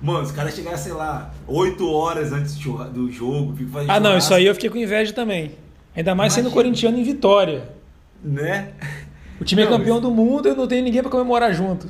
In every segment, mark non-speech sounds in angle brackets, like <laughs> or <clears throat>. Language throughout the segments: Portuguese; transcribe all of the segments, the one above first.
Mano, os caras chegaram, sei lá, 8 horas antes do jogo. Ah, não, isso aí eu fiquei com inveja também. Ainda mais Imagina. sendo corintiano em Vitória. Né? O time é não, é campeão isso... do mundo e eu não tenho ninguém para comemorar junto.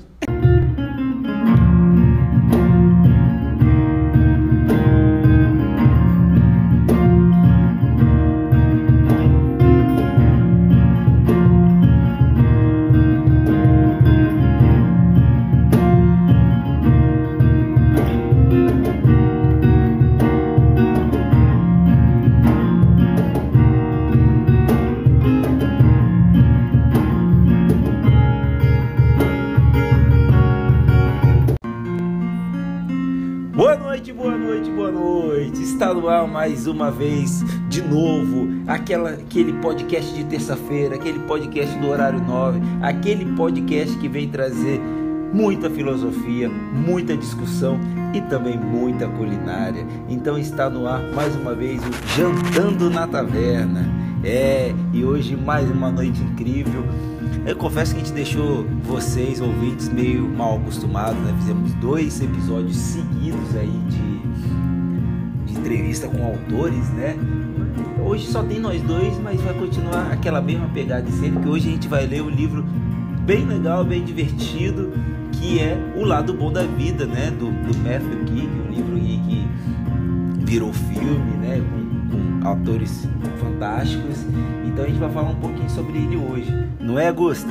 Uma vez, de novo, aquela, aquele podcast de terça-feira, aquele podcast do horário 9, aquele podcast que vem trazer muita filosofia, muita discussão e também muita culinária. Então está no ar mais uma vez o Jantando na Taverna. É, e hoje mais uma noite incrível. Eu confesso que a gente deixou vocês, ouvintes, meio mal acostumados, né? Fizemos dois episódios seguidos aí de entrevista com autores, né? Hoje só tem nós dois, mas vai continuar aquela mesma pegada de sempre, que hoje a gente vai ler um livro bem legal, bem divertido, que é O Lado Bom da Vida, né? Do, do Matthew King, um livro que virou filme, né? Com, com autores fantásticos. Então a gente vai falar um pouquinho sobre ele hoje. Não é, Augusto?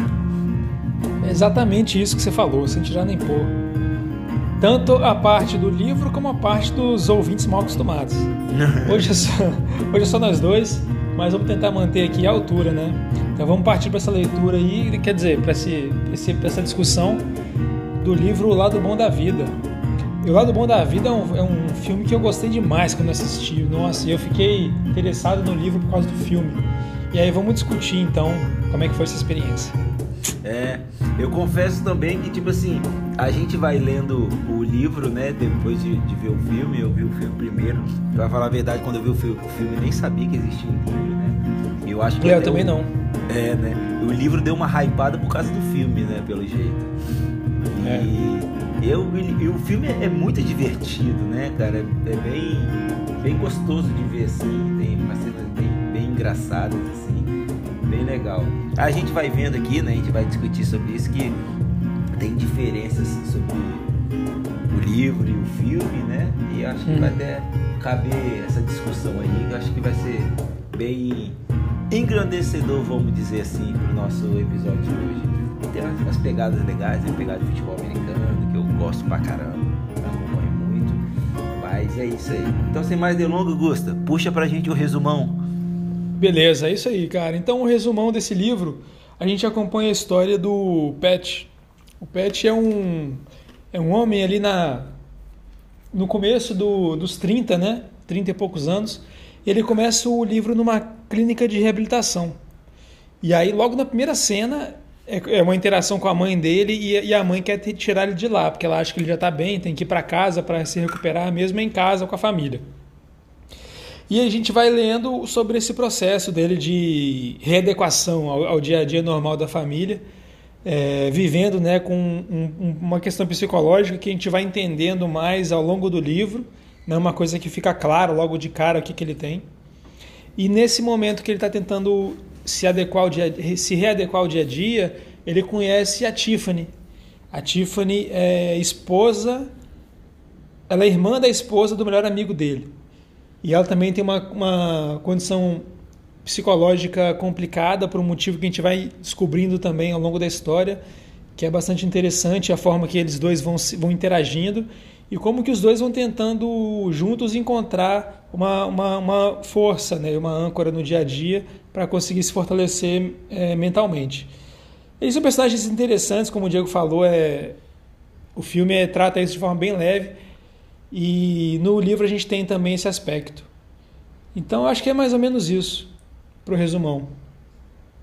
É exatamente isso que você falou, sem tirar nem pôr tanto a parte do livro como a parte dos ouvintes mal acostumados. <laughs> Hoje é só, hoje é só nós dois, mas vamos tentar manter aqui a altura, né? Então vamos partir para essa leitura aí, quer dizer, para essa discussão do livro O Lado Bom da Vida. E o Lado Bom da Vida é um, é um filme que eu gostei demais quando assisti. Nossa, eu fiquei interessado no livro por causa do filme. E aí vamos discutir então como é que foi essa experiência. É, eu confesso também que, tipo assim, a gente vai lendo o livro, né, depois de, de ver o filme, eu vi o filme primeiro. Pra falar a verdade, quando eu vi o filme, o filme nem sabia que existia um livro, né? Eu acho que. Eu também não. É, né? O livro deu uma hypada por causa do filme, né, pelo jeito. E. É. Eu, e o filme é, muito divertido, né, cara? É, é bem, bem gostoso de ver assim, tem umas cenas bem, bem engraçadas assim, bem legal. A gente vai vendo aqui, né? A gente vai discutir sobre isso que tem diferenças sobre o livro e o filme, né? E acho que hum. vai até caber essa discussão aí, eu acho que vai ser bem engrandecedor, vamos dizer assim, para o nosso episódio de hoje. Tem umas pegadas legais, tem pegada de futebol americano, que eu gosto pra caramba, acompanho muito. Mas é isso aí. Então, sem mais delongas, Gusta, puxa pra gente o resumão. Beleza, é isso aí, cara. Então, o resumão desse livro, a gente acompanha a história do Pet, o Pet é um, é um homem ali na, no começo do, dos 30, né? 30 e poucos anos. Ele começa o livro numa clínica de reabilitação. E aí, logo na primeira cena, é, é uma interação com a mãe dele e, e a mãe quer tirar ele de lá, porque ela acha que ele já está bem, tem que ir para casa para se recuperar, mesmo em casa com a família. E a gente vai lendo sobre esse processo dele de readequação ao, ao dia a dia normal da família é, vivendo né, com um, uma questão psicológica que a gente vai entendendo mais ao longo do livro, é uma coisa que fica claro logo de cara o que, que ele tem. E nesse momento que ele está tentando se adequar ao dia, se readequar ao dia a dia, ele conhece a Tiffany. A Tiffany é esposa, ela é irmã da esposa do melhor amigo dele. E ela também tem uma, uma condição psicológica complicada por um motivo que a gente vai descobrindo também ao longo da história, que é bastante interessante a forma que eles dois vão, vão interagindo e como que os dois vão tentando juntos encontrar uma, uma, uma força, né, uma âncora no dia a dia para conseguir se fortalecer é, mentalmente. Eles são personagens interessantes, como o Diego falou, é, o filme é, trata isso de forma bem leve e no livro a gente tem também esse aspecto. Então acho que é mais ou menos isso para o resumão.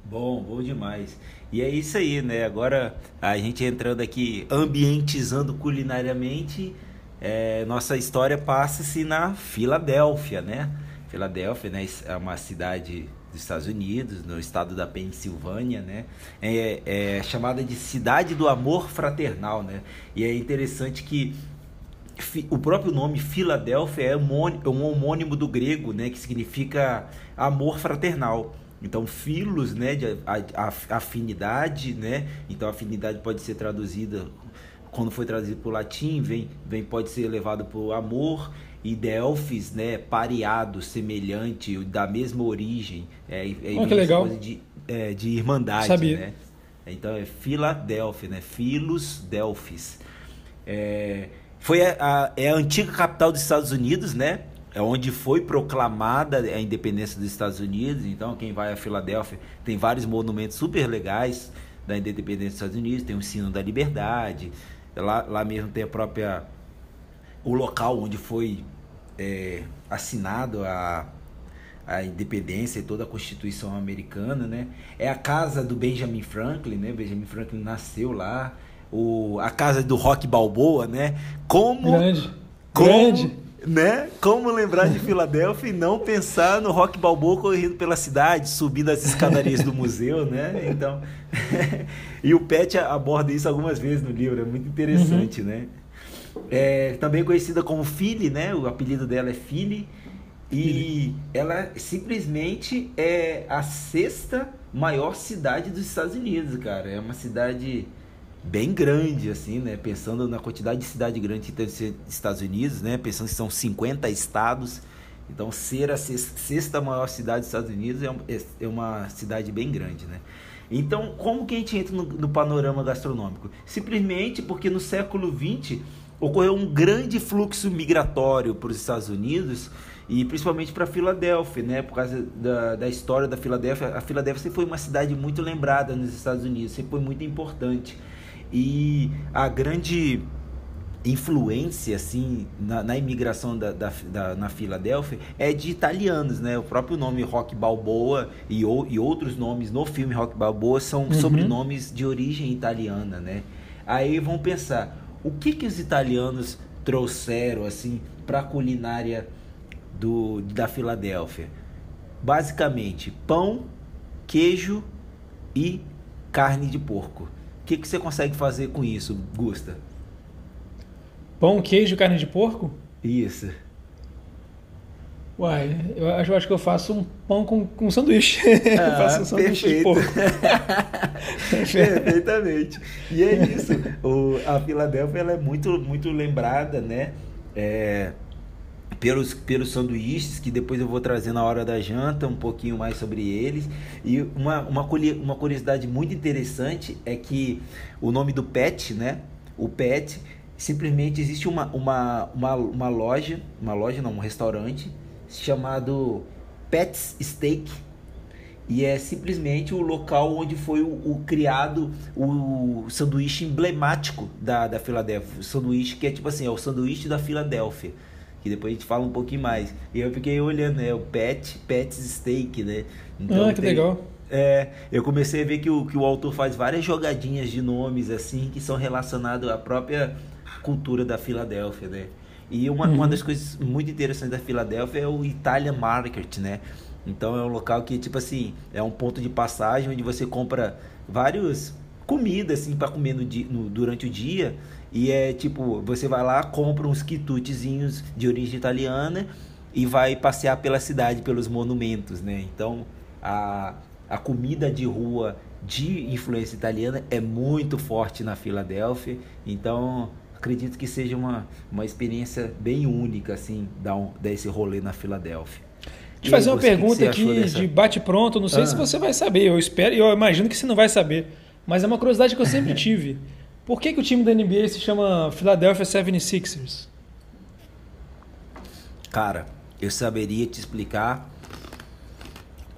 Bom, bom demais. E é isso aí, né? Agora a gente entrando aqui, ambientizando culinariamente, é, nossa história passa-se na Filadélfia, né? Filadélfia né, é uma cidade dos Estados Unidos, no estado da Pensilvânia, né? É, é chamada de Cidade do Amor Fraternal, né? E é interessante que o próprio nome Filadélfia é um homônimo do grego, né, que significa amor fraternal. Então, filos, né, de afinidade, né? Então, afinidade pode ser traduzida quando foi traduzido para o latim, vem, vem pode ser levado para o amor e Delfis, né, pareado, semelhante, da mesma origem. É, é oh, que legal. de, é, de irmandade, Sabia. né? Então é Filadélfia, né? Filos Delfis. É, foi a, a, é a antiga capital dos Estados Unidos, né? É onde foi proclamada a independência dos Estados Unidos. Então, quem vai a Filadélfia tem vários monumentos super legais da independência dos Estados Unidos. Tem o Sino da Liberdade. Lá, lá mesmo tem a própria o local onde foi é, assinado a, a independência e toda a Constituição americana, né? É a casa do Benjamin Franklin, né? Benjamin Franklin nasceu lá o, a casa do Rock Balboa, né? Como. Grande. Como, Grande. Né? Como lembrar de Filadélfia e não pensar no Rock Balboa correndo pela cidade, subindo as escadarias do museu, né? Então. <laughs> e o Pet aborda isso algumas vezes no livro, é muito interessante, uhum. né? É, também conhecida como Philly, né? O apelido dela é Philly. E ela simplesmente é a sexta maior cidade dos Estados Unidos, cara. É uma cidade bem grande, assim, né? Pensando na quantidade de cidade grande que tem nos Estados Unidos, né? Pensando que são 50 estados. Então, ser a sexta maior cidade dos Estados Unidos é, é, é uma cidade bem grande, né? Então, como que a gente entra no, no panorama gastronômico? Simplesmente porque no século XX ocorreu um grande fluxo migratório para os Estados Unidos e principalmente para Filadélfia, né? Por causa da, da história da Filadélfia. A Filadélfia sempre foi uma cidade muito lembrada nos Estados Unidos, sempre foi muito importante. E a grande influência assim na, na imigração da, da, da, na Filadélfia é de italianos, né? O próprio nome Rock Balboa e, o, e outros nomes no filme Rock Balboa são uhum. sobrenomes de origem italiana, né? Aí vão pensar o que que os italianos trouxeram assim para a culinária do da Filadélfia? Basicamente pão, queijo e carne de porco. O que, que você consegue fazer com isso, Gusta? Pão, queijo, carne de porco? Isso. Uai, eu acho, eu acho que eu faço um pão com, com sanduíche. <laughs> Ah, faço um sanduíche perfeito. de porco. <laughs> Perfeitamente. E é isso. O, a Filadélfia ela é muito, muito lembrada, né? É, pelos, pelos sanduíches, que depois eu vou trazer na hora da janta um pouquinho mais sobre eles. E uma, uma, uma curiosidade muito interessante é que o nome do pet, né? O pet, simplesmente existe uma, uma, uma, uma loja, uma loja não, um restaurante chamado Pets Steak, e é simplesmente o local onde foi o, o, criado o sanduíche emblemático da, da Filadélfia. O sanduíche que é tipo assim, é o sanduíche da Filadélfia que depois a gente fala um pouquinho mais. E eu fiquei olhando, né? O Pet, Pet's Steak, né? Então, ah, que tem, legal. É, eu comecei a ver que o, que o autor faz várias jogadinhas de nomes, assim, que são relacionados à própria cultura da Filadélfia, né? E uma, uhum. uma das coisas muito interessantes da Filadélfia é o Italian Market, né? Então é um local que, tipo assim, é um ponto de passagem onde você compra vários comidas, assim, para comer no, no, durante o dia e é tipo, você vai lá, compra uns quitutezinhos de origem italiana e vai passear pela cidade, pelos monumentos, né? Então, a, a comida de rua de influência italiana é muito forte na Filadélfia. Então, acredito que seja uma, uma experiência bem única, assim, dar, um, dar esse rolê na Filadélfia. Eu fazer uma pergunta aqui dessa... de bate-pronto. Não sei ah. se você vai saber. Eu espero, eu imagino que você não vai saber. Mas é uma curiosidade que eu sempre <laughs> tive. Por que, que o time da NBA se chama Philadelphia 76ers? Cara, eu saberia te explicar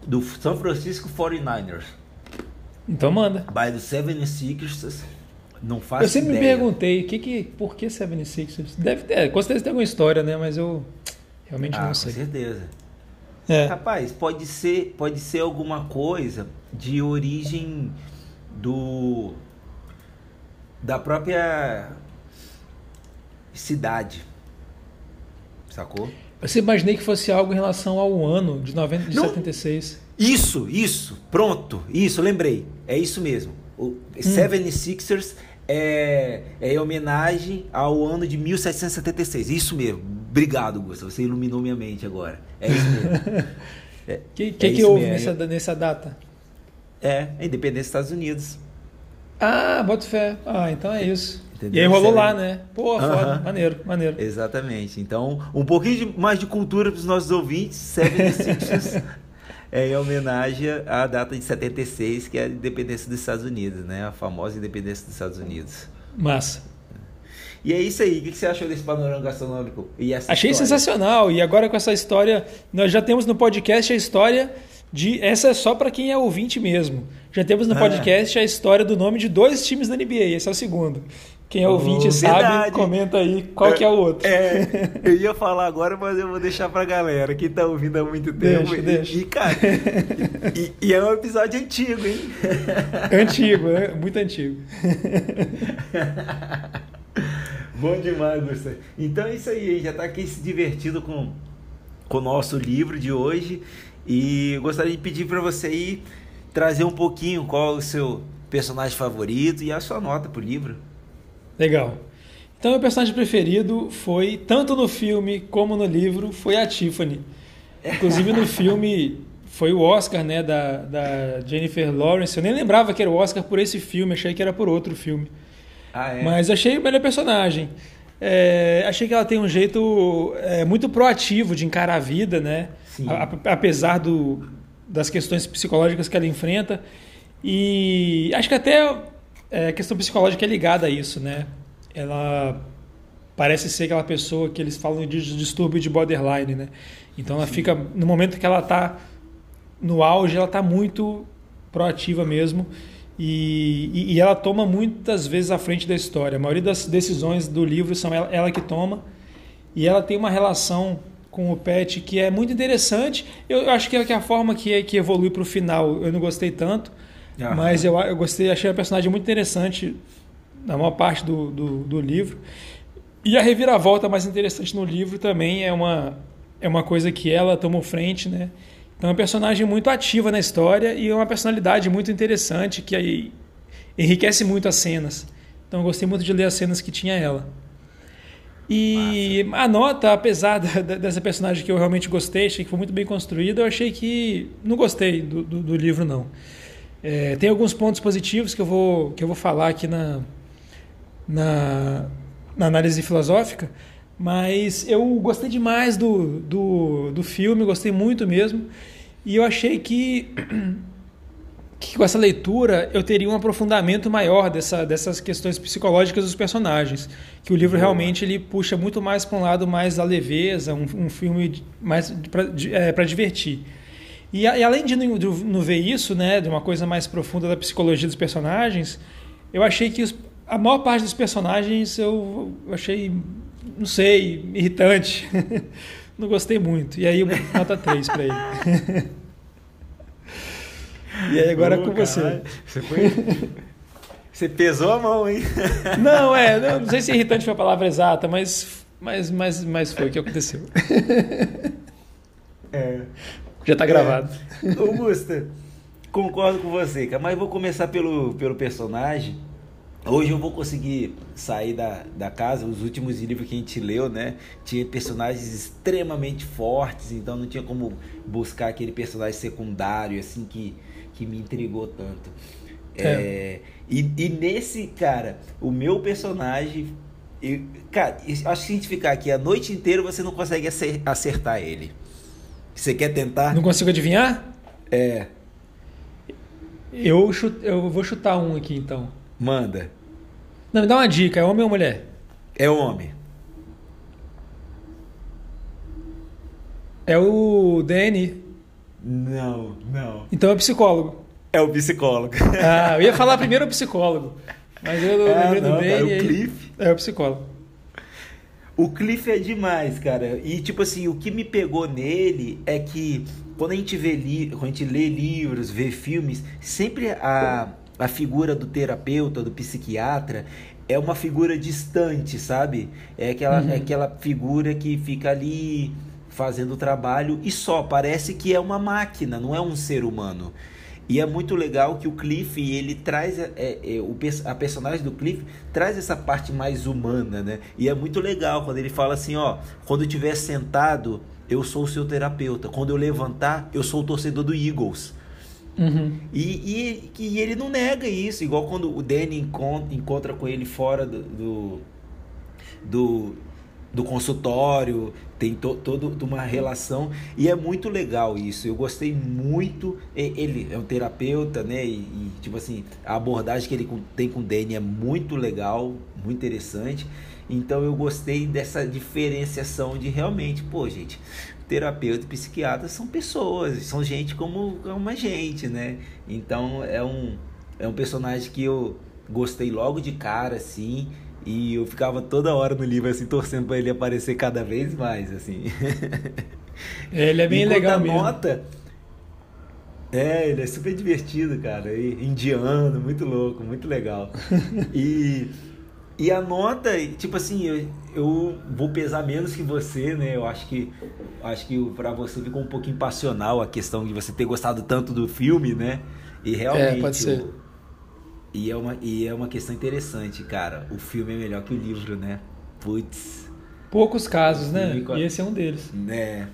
do São Francisco 49ers. Então manda. By the 76ers, não faço Eu sempre ideia. me perguntei, que que, por que 76ers? Deve ter, com certeza tem alguma história, né? Mas eu realmente ah, não sei. Com certeza. É. Rapaz, pode ser, pode ser alguma coisa de origem do da própria cidade. Sacou? Eu imaginei que fosse algo em relação ao ano de, 90, de Não, 76. Isso, isso. Pronto. Isso, lembrei. É isso mesmo. O hum. 76ers é, é em homenagem ao ano de 1776. Isso mesmo. Obrigado, Gustavo. Você iluminou minha mente agora. É isso mesmo. O <laughs> é, que, que, é que houve nessa, nessa data? É, a independência dos Estados Unidos. Ah, boto fé. Ah, então é isso. Entendeu? E aí rolou lá, né? Pô, foda, maneiro, maneiro. Exatamente. Então, um pouquinho de, mais de cultura para os nossos ouvintes, Seven <laughs> é em homenagem à data de 76, que é a independência dos Estados Unidos, né? A famosa independência dos Estados Unidos. Massa. E é isso aí. O que você achou desse panorama gastronômico? Achei história? sensacional. E agora com essa história, nós já temos no podcast a história de. Essa é só para quem é ouvinte mesmo. Já temos no ah. podcast a história do nome de dois times da NBA. Esse é o segundo. Quem é ouvinte oh, sabe, verdade. comenta aí qual é, que é o outro. É, <laughs> eu ia falar agora, mas eu vou deixar pra galera que tá ouvindo há muito tempo. Deixa, deixa. E, cara, e, e, é um episódio antigo, hein? <laughs> Antigo, é muito antigo. <laughs> Bom demais, Gustavo. Então é isso aí, já tá aqui se divertindo com, com o nosso livro de hoje. E gostaria de pedir para você aí trazer um pouquinho qual é o seu personagem favorito e a sua nota pro livro. Legal. Então, meu personagem preferido foi, tanto no filme como no livro, foi a Tiffany. Inclusive no filme foi o Oscar, né, da, da Jennifer Lawrence. Eu nem lembrava que era o Oscar por esse filme, achei que era por outro filme. Ah, é? Mas achei o melhor personagem. É, achei que ela tem um jeito é, muito proativo de encarar a vida, né? A, apesar do, das questões psicológicas que ela enfrenta. E acho que até é, a questão psicológica é ligada a isso, né? Ela parece ser aquela pessoa que eles falam de distúrbio de borderline, né? Então ela Sim. fica no momento que ela está no auge, ela está muito proativa mesmo e, e, e, ela toma muitas vezes a frente da história. A maioria das decisões do livro são ela, ela que toma e ela tem uma relação com o Pet que é muito interessante. Eu, eu acho que é, a forma que, é, que evolui para o final eu não gostei tanto, ah, mas eu, eu gostei, achei a personagem muito interessante na maior parte do, do, do livro. E a reviravolta mais interessante no livro também é uma, é uma coisa que ela tomou frente, né? Então é uma personagem muito ativa na história e é uma personalidade muito interessante que aí enriquece muito as cenas. Então eu gostei muito de ler as cenas que tinha ela. E Massa. a nota, apesar da, dessa personagem que eu realmente gostei, achei que foi muito bem construída, eu achei que não gostei do, do, do livro não. É, tem alguns pontos positivos que eu vou, que eu vou falar aqui na, na, na análise filosófica, mas eu gostei demais do, do, do filme, gostei muito mesmo. E eu achei que, <clears throat> que com essa leitura eu teria um aprofundamento maior dessa, dessas questões psicológicas dos personagens. Que o livro realmente ele puxa muito mais para um lado mais da leveza, um, um filme mais para é, divertir. E, e, além de não, de não ver isso, né, de uma coisa mais profunda da psicologia dos personagens, eu achei que os, a maior parte dos personagens eu, eu achei não sei, irritante. <laughs> não gostei muito. E aí, <laughs> nota 3 para ele. <laughs> e aí, agora é com você. Você foi. <laughs> Você pesou a mão, hein? <laughs> não, é, não, não sei se irritante foi a palavra exata, mas, mas, mas, mas foi o que aconteceu. É. Já está gravado. É. Augusta, concordo com você, cara, mas vou começar pelo, pelo personagem. Hoje eu vou conseguir sair da, da casa. Os últimos livros que a gente leu, né? Tinha personagens extremamente fortes, então não tinha como buscar aquele personagem secundário, assim, que, que me intrigou tanto. É. É, e, e nesse, cara, o meu personagem. Eu, cara, acho que se a gente ficar aqui a noite inteira, você não consegue acertar ele. Você quer tentar? Não consigo adivinhar? É. Eu, chut, eu vou chutar um aqui então. Manda. Não, me dá uma dica, é homem ou mulher? É homem. É o Danny? Não, não. Então é o psicólogo. É o psicólogo. <laughs> Ah, eu ia falar primeiro o psicólogo. Mas eu ah, lembrei do Danny. É o Cliff. É o psicólogo. O Cliff é demais, cara. E tipo assim, o que me pegou nele é que quando a gente vê li quando a gente lê livros, vê filmes, sempre a a figura do terapeuta, do psiquiatra, é uma figura distante, sabe? É aquela, uhum. é aquela figura que fica ali fazendo o trabalho e só, parece que é uma máquina, não é um ser humano. E é muito legal que o Cliff, ele traz é, é, o, a personagem do Cliff traz essa parte mais humana, né? E é muito legal quando ele fala assim, ó, quando eu estiver sentado, eu sou o seu terapeuta. Quando eu levantar, eu sou o torcedor do Eagles. Uhum. E, e, e, ele não nega isso, igual quando o Danny encontra, encontra com ele fora do, do, do, do consultório, tem to, toda uma relação e é muito legal isso. Eu gostei muito. Ele é um terapeuta, né? E, e tipo assim, a abordagem que ele tem com o Danny é muito legal, muito interessante. Então eu gostei dessa diferenciação de realmente, pô, gente, terapeuta e psiquiatra são pessoas, são gente como, como a gente, né? Então é um, é um personagem que eu gostei logo de cara, assim, e eu ficava toda hora no livro, assim, torcendo para ele aparecer cada vez mais, assim. É, ele é bem legal mesmo. nota... É, ele é super divertido, cara. E, indiano, muito louco, muito legal. <laughs> e e a nota, tipo assim, eu, eu, vou pesar menos que você, né? Eu acho que acho que para você ficou um pouquinho passional a questão de você ter gostado tanto do filme, né? E realmente. É, pode ser. Eu, e, é uma, e é uma questão interessante, cara. O filme é melhor que o livro, né? Putz. Poucos casos, né? E esse é um deles. É,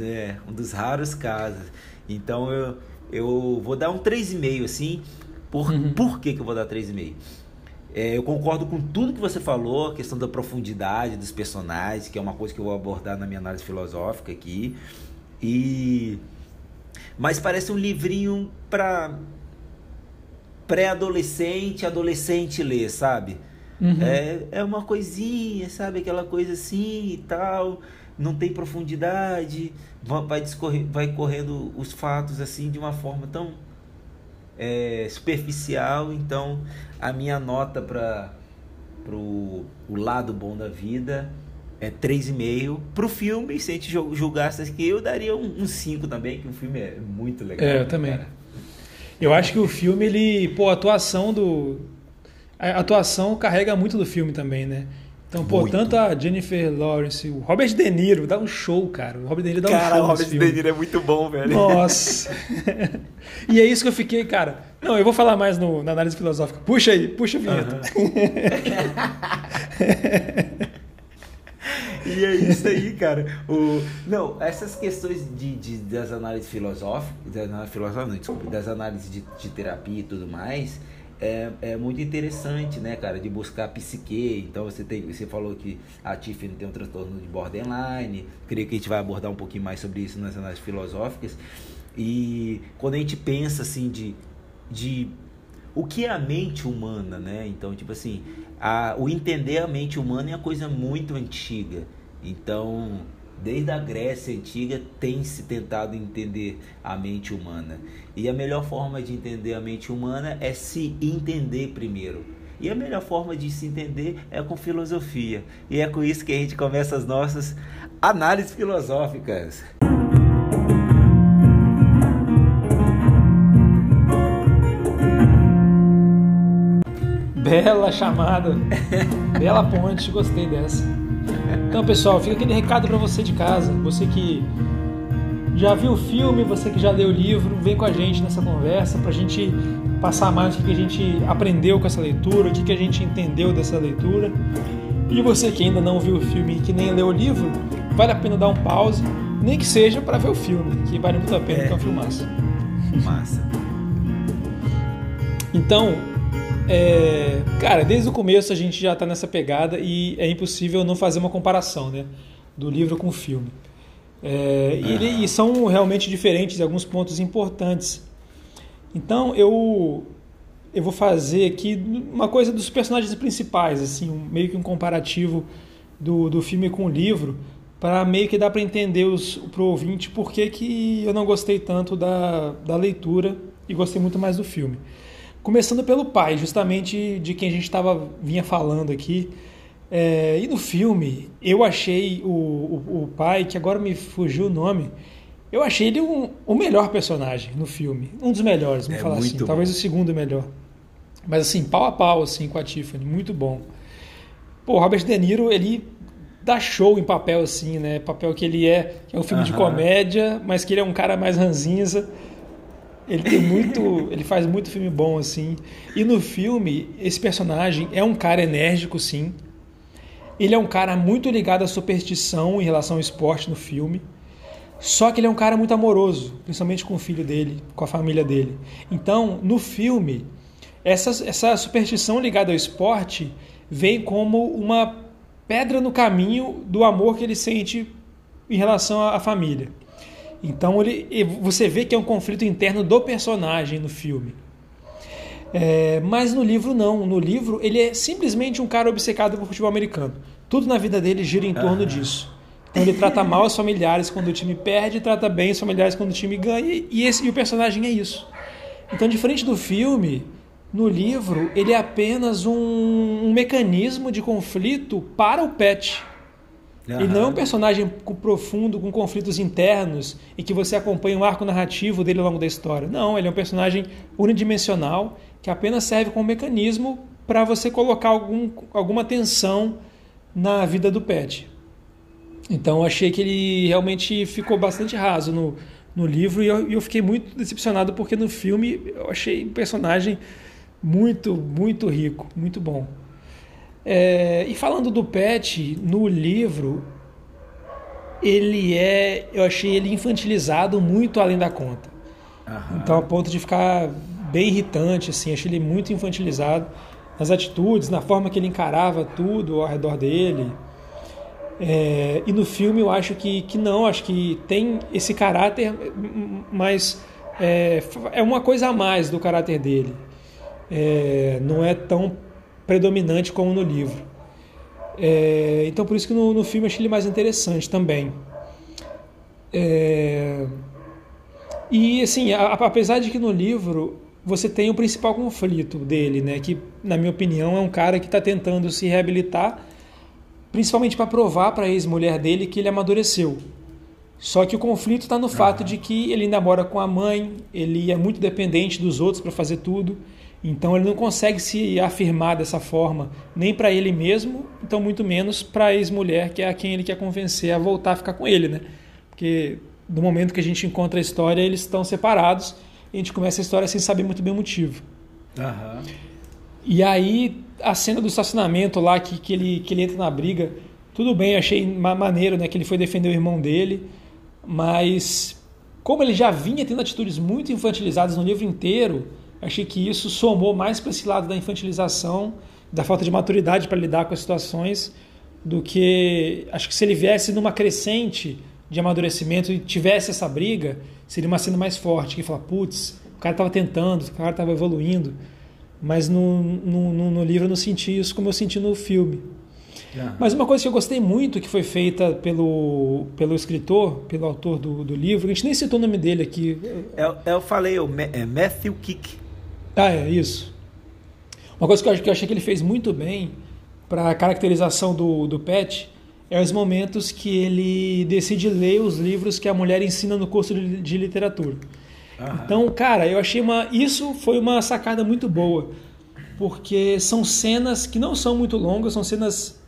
é um dos raros casos. Então eu, eu vou dar um 3,5, assim. Por, uhum. por que, que eu vou dar 3,5? É, eu concordo com tudo que você falou, a questão da profundidade dos personagens, que é uma coisa que eu vou abordar na minha análise filosófica aqui. E mas parece um livrinho para pré-adolescente, adolescente ler, sabe? Uhum. É, é uma coisinha, sabe? Aquela coisa assim e tal. Não tem profundidade. Vai, discorrer, vai correndo os fatos assim de uma forma tão é, superficial, então a minha nota para o lado bom da vida é 3,5. Pro filme, se a gente julgasse aqui, eu daria um 5 também, que o filme é muito legal. É, eu também. Cara. Eu acho que o filme, ele, pô, a atuação do. A atuação carrega muito do filme também, né? Então, pô, tanto a Jennifer Lawrence, o Robert De Niro dá um show, cara. O Robert De Niro dá um cara, show. Cara, o Robert De Niro é muito bom, velho. Nossa. <laughs> e é isso que eu fiquei, cara. Não, eu vou falar mais no, na análise filosófica. Puxa aí, puxa a vinheta. Uhum. <laughs> e é isso aí, <laughs> cara. O, não, essas questões de, de das análises filosóficas, das análises filosóficas, não, desculpa, das análises de, de terapia e tudo mais, é, é muito interessante, né, cara, de buscar psique. Então você tem, você falou que a Tiffany tem um transtorno de borderline. Creio que a gente vai abordar um pouquinho mais sobre isso nas análises filosóficas. E quando a gente pensa assim de, de o que é a mente humana, né? Então, tipo assim, a, o entender a mente humana é uma coisa muito antiga. Então, Desde a Grécia Antiga tem se tentado entender a mente humana. E a melhor forma de entender a mente humana é se entender primeiro. E a melhor forma de se entender é com filosofia. E é com isso que a gente começa as nossas análises filosóficas. Bela chamada, bela ponte, gostei dessa. Então, pessoal, fica aquele recado para você de casa, você que já viu o filme, você que já leu o livro, vem com a gente nessa conversa para a gente passar mais o que a gente aprendeu com essa leitura, o que a gente entendeu dessa leitura. E você que ainda não viu o filme e que nem leu o livro, vale a pena dar um pause, nem que seja para ver o filme, que vale muito a pena, é. que é um filme massa. Massa. Então, é, cara, desde o começo a gente já está nessa pegada e é impossível não fazer uma comparação né, do livro com o filme. É, e, e são realmente diferentes em alguns pontos importantes. Então eu eu vou fazer aqui uma coisa dos personagens principais, assim, um, meio que um comparativo do, do filme com o livro, para meio que dar para entender para o ouvinte por que, que eu não gostei tanto da, da leitura e gostei muito mais do filme. Começando pelo pai, justamente de quem a gente estava vinha falando aqui. É, e no filme, eu achei o, o, o, pai, que agora me fugiu o nome, eu achei ele um, o melhor personagem no filme. Um dos melhores, vamos é falar assim. Bom. Talvez o segundo melhor. Mas assim, pau a pau assim, com a Tiffany, muito bom. Pô, Robert De Niro, ele dá show em papel assim, né? Papel que ele é, que é um filme uh -huh. de comédia, mas que ele é um cara mais ranzinza. Ele tem muito, ele faz muito filme bom assim. E no filme, esse personagem é um cara enérgico, sim. Ele é um cara muito ligado à superstição em relação ao esporte no filme. Só que ele é um cara muito amoroso, principalmente com o filho dele, com a família dele. Então, no filme, essa, essa superstição ligada ao esporte vem como uma pedra no caminho do amor que ele sente em relação à família. Então ele, você vê que é um conflito interno do personagem no filme. É, mas no livro não. No livro ele é simplesmente um cara obcecado por futebol americano. Tudo na vida dele gira em torno uhum. disso. Então ele trata mal os familiares quando o time perde, trata bem os familiares quando o time ganha, e, esse, e o personagem é isso. Então, diferente do filme, no livro ele é apenas um, um mecanismo de conflito para o pet. Uhum. Ele não é um personagem profundo, com conflitos internos, e que você acompanha um arco narrativo dele ao longo da história. Não, ele é um personagem unidimensional que apenas serve como mecanismo para você colocar algum, alguma tensão na vida do pet. Então eu achei que ele realmente ficou bastante raso no, no livro e eu, eu fiquei muito decepcionado porque no filme eu achei o personagem muito, muito rico, muito bom. É, e falando do Pet, no livro, ele é. Eu achei ele infantilizado muito além da conta. Então, a ponto de ficar bem irritante, assim. Achei ele muito infantilizado nas atitudes, na forma que ele encarava tudo ao redor dele. É, e no filme eu acho que, que não, acho que tem esse caráter, mas é, é uma coisa a mais do caráter dele. É, não é tão predominante como no livro. É, então por isso que no, no filme eu achei ele mais interessante também. É, e assim, a, apesar de que no livro você tem o principal conflito dele, né? Que na minha opinião é um cara que está tentando se reabilitar, principalmente para provar para a ex-mulher dele que ele amadureceu. Só que o conflito está no fato de que ele ainda mora com a mãe, ele é muito dependente dos outros para fazer tudo. Então ele não consegue se afirmar dessa forma, nem para ele mesmo, então muito menos para a ex-mulher, que é a quem ele quer convencer a voltar a ficar com ele, né? Porque no momento que a gente encontra a história, eles estão separados e a gente começa a história sem saber muito bem o motivo. Uhum. E aí a cena do estacionamento lá, que, que, ele, que ele entra na briga, tudo bem, achei maneiro, né? Que ele foi defender o irmão dele, mas como ele já vinha tendo atitudes muito infantilizadas no livro inteiro Achei que isso somou mais para esse lado da infantilização, da falta de maturidade para lidar com as situações, do que acho que se ele viesse numa crescente de amadurecimento e tivesse essa briga, seria uma cena mais forte, que fala, putz, o cara estava tentando, o cara estava evoluindo, mas no, no, no, livro eu não senti isso como eu senti no filme. Mas uma coisa que eu gostei muito que foi feita pelo, pelo escritor, pelo autor do, do livro, a gente nem citou o nome dele aqui. Eu, eu falei, o é Matthew Kick. Ah, é, isso. Uma coisa que eu, que eu achei que ele fez muito bem para a caracterização do, do Pet é os momentos que ele decide ler os livros que a mulher ensina no curso de, de literatura. Aham. Então, cara, eu achei uma. Isso foi uma sacada muito boa. Porque são cenas que não são muito longas, são cenas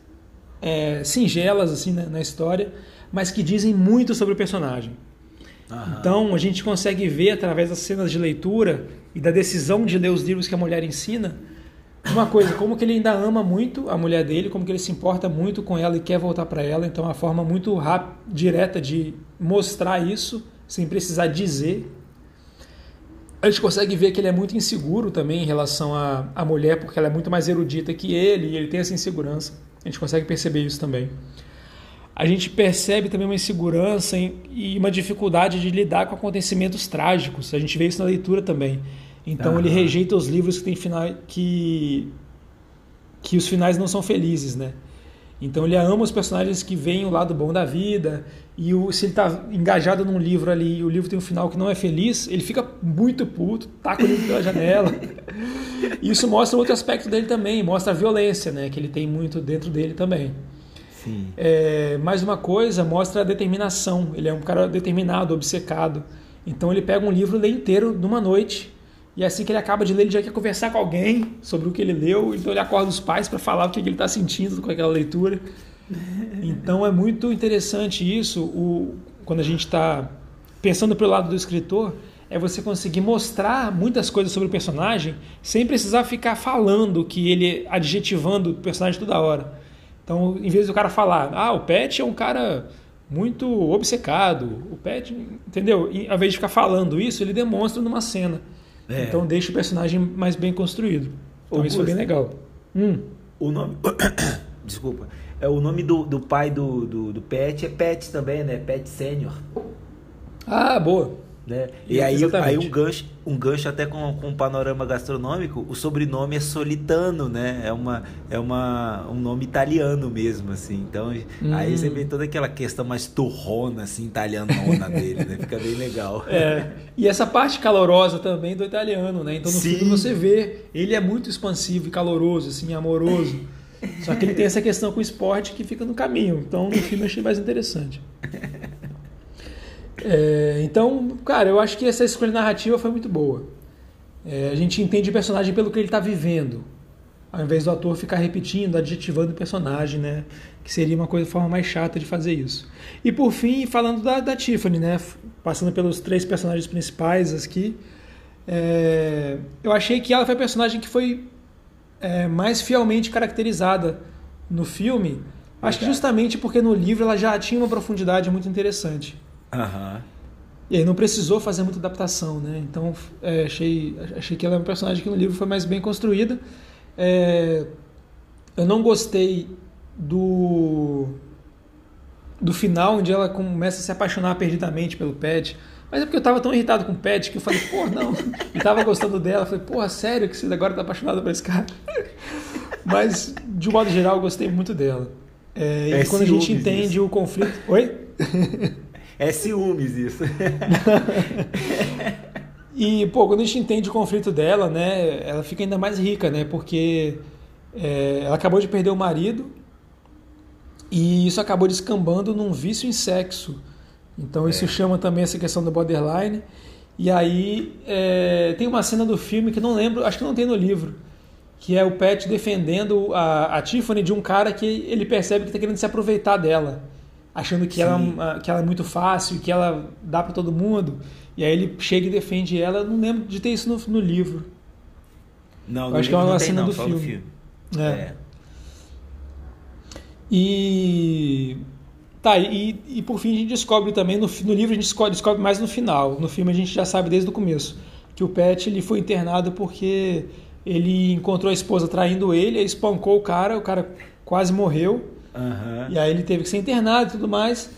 é, singelas assim na, na, história, mas que dizem muito sobre o personagem. Aham. Então a gente consegue ver através das cenas de leitura e da decisão de ler os livros que a mulher ensina, uma coisa, como que ele ainda ama muito a mulher dele, como que ele se importa muito com ela e quer voltar para ela, então é uma forma muito rápida, direta de mostrar isso, sem precisar dizer. A gente consegue ver que ele é muito inseguro também em relação à, à mulher, porque ela é muito mais erudita que ele e ele tem essa insegurança. A gente consegue perceber isso também. A gente percebe também uma insegurança e uma dificuldade de lidar com acontecimentos trágicos. A gente vê isso na leitura também. Então uhum. ele rejeita os livros que tem final que que os finais não são felizes, né? Então ele ama os personagens que veem o lado bom da vida e o, se ele está engajado num livro ali e o livro tem um final que não é feliz, ele fica muito puto, taca o livro pela janela. <laughs> Isso mostra outro aspecto dele também, mostra a violência, né? Que ele tem muito dentro dele também. Sim. É, mais uma coisa, mostra a determinação. Ele é um cara determinado, obcecado. Então ele pega um livro, lê inteiro numa noite e assim que ele acaba de ler, ele já quer conversar com alguém sobre o que ele leu. Então ele acorda os pais para falar o que ele está sentindo com aquela leitura. <laughs> Então é muito interessante isso. O, quando a gente está pensando pelo lado do escritor, é você conseguir mostrar muitas coisas sobre o personagem sem precisar ficar falando que ele adjetivando o personagem toda hora. Então, em vez do cara falar, ah, o Pet é um cara muito obcecado, o Pet, entendeu? E, ao invés de ficar falando isso, ele demonstra numa cena. É. Então, deixa o personagem mais bem construído. Então, isso foi bem legal. Hum. O nome. <coughs> Desculpa. É, o nome do, do pai do, do, do Pet é Pet também, né? Pet Sênior. Ah, boa. Né? E aí, aí um gancho, um gancho até com, com um panorama gastronômico, o sobrenome é Solitano, né? É, uma, é uma, um nome italiano mesmo, assim. Então, hum. aí você vê toda aquela questão mais turrona, assim, italianona <laughs> dele, né? Fica bem legal. É. E essa parte calorosa também do italiano, né? Então, no Sim. filme você vê, ele é muito expansivo e caloroso, assim, amoroso. Só que ele tem essa questão com o esporte que fica no caminho. Então, no filme eu achei mais interessante. <laughs> É, então, cara, eu acho que essa escolha narrativa foi muito boa. É, a gente entende o personagem pelo que ele está vivendo, ao invés do ator ficar repetindo, adjetivando o personagem, né? Que seria uma coisa, forma mais chata de fazer isso. E por fim, falando da, da Tiffany, né? Passando pelos três personagens principais aqui, é, eu achei que ela foi a personagem que foi é, mais fielmente caracterizada no filme. Acho que justamente porque no livro ela já tinha uma profundidade muito interessante. Uhum. E aí não precisou fazer muita adaptação, né? Então é, achei, achei que ela é uma personagem que no livro foi mais bem construída. É, eu não gostei do do final onde ela começa a se apaixonar perdidamente pelo Pet. Mas é porque eu tava tão irritado com o Pet que eu falei, pô, não. <laughs> E tava gostando dela. Eu falei, porra, sério que você agora tá apaixonado por esse cara? <laughs> Mas, de um modo geral, eu gostei muito dela. É, é e quando a gente entende o conflito. Oi? <laughs> É ciúmes isso. <laughs> e, pô, quando a gente entende o conflito dela, né, ela fica ainda mais rica, né, porque é, ela acabou de perder o marido e isso acabou descambando num vício em sexo. Então isso é. chama também essa questão do borderline. E aí é, tem uma cena do filme que não lembro, acho que não tem no livro, que é o Pet defendendo a, a Tiffany de um cara que ele percebe que está querendo se aproveitar dela achando que ela, é que ela é muito fácil, que ela dá para todo mundo. E aí ele chega e defende ela. Eu não lembro de ter isso no, no livro. Não, acho que é uma cena não, do filme. filme. É. é. E. Tá, e, e por fim a gente descobre também, no, no livro a gente descobre, descobre mais no final. No filme a gente já sabe desde o começo que o Pet ele foi internado porque ele encontrou a esposa traindo ele, espancou o cara, o cara quase morreu. Uhum. E aí ele teve que ser internado e tudo mais.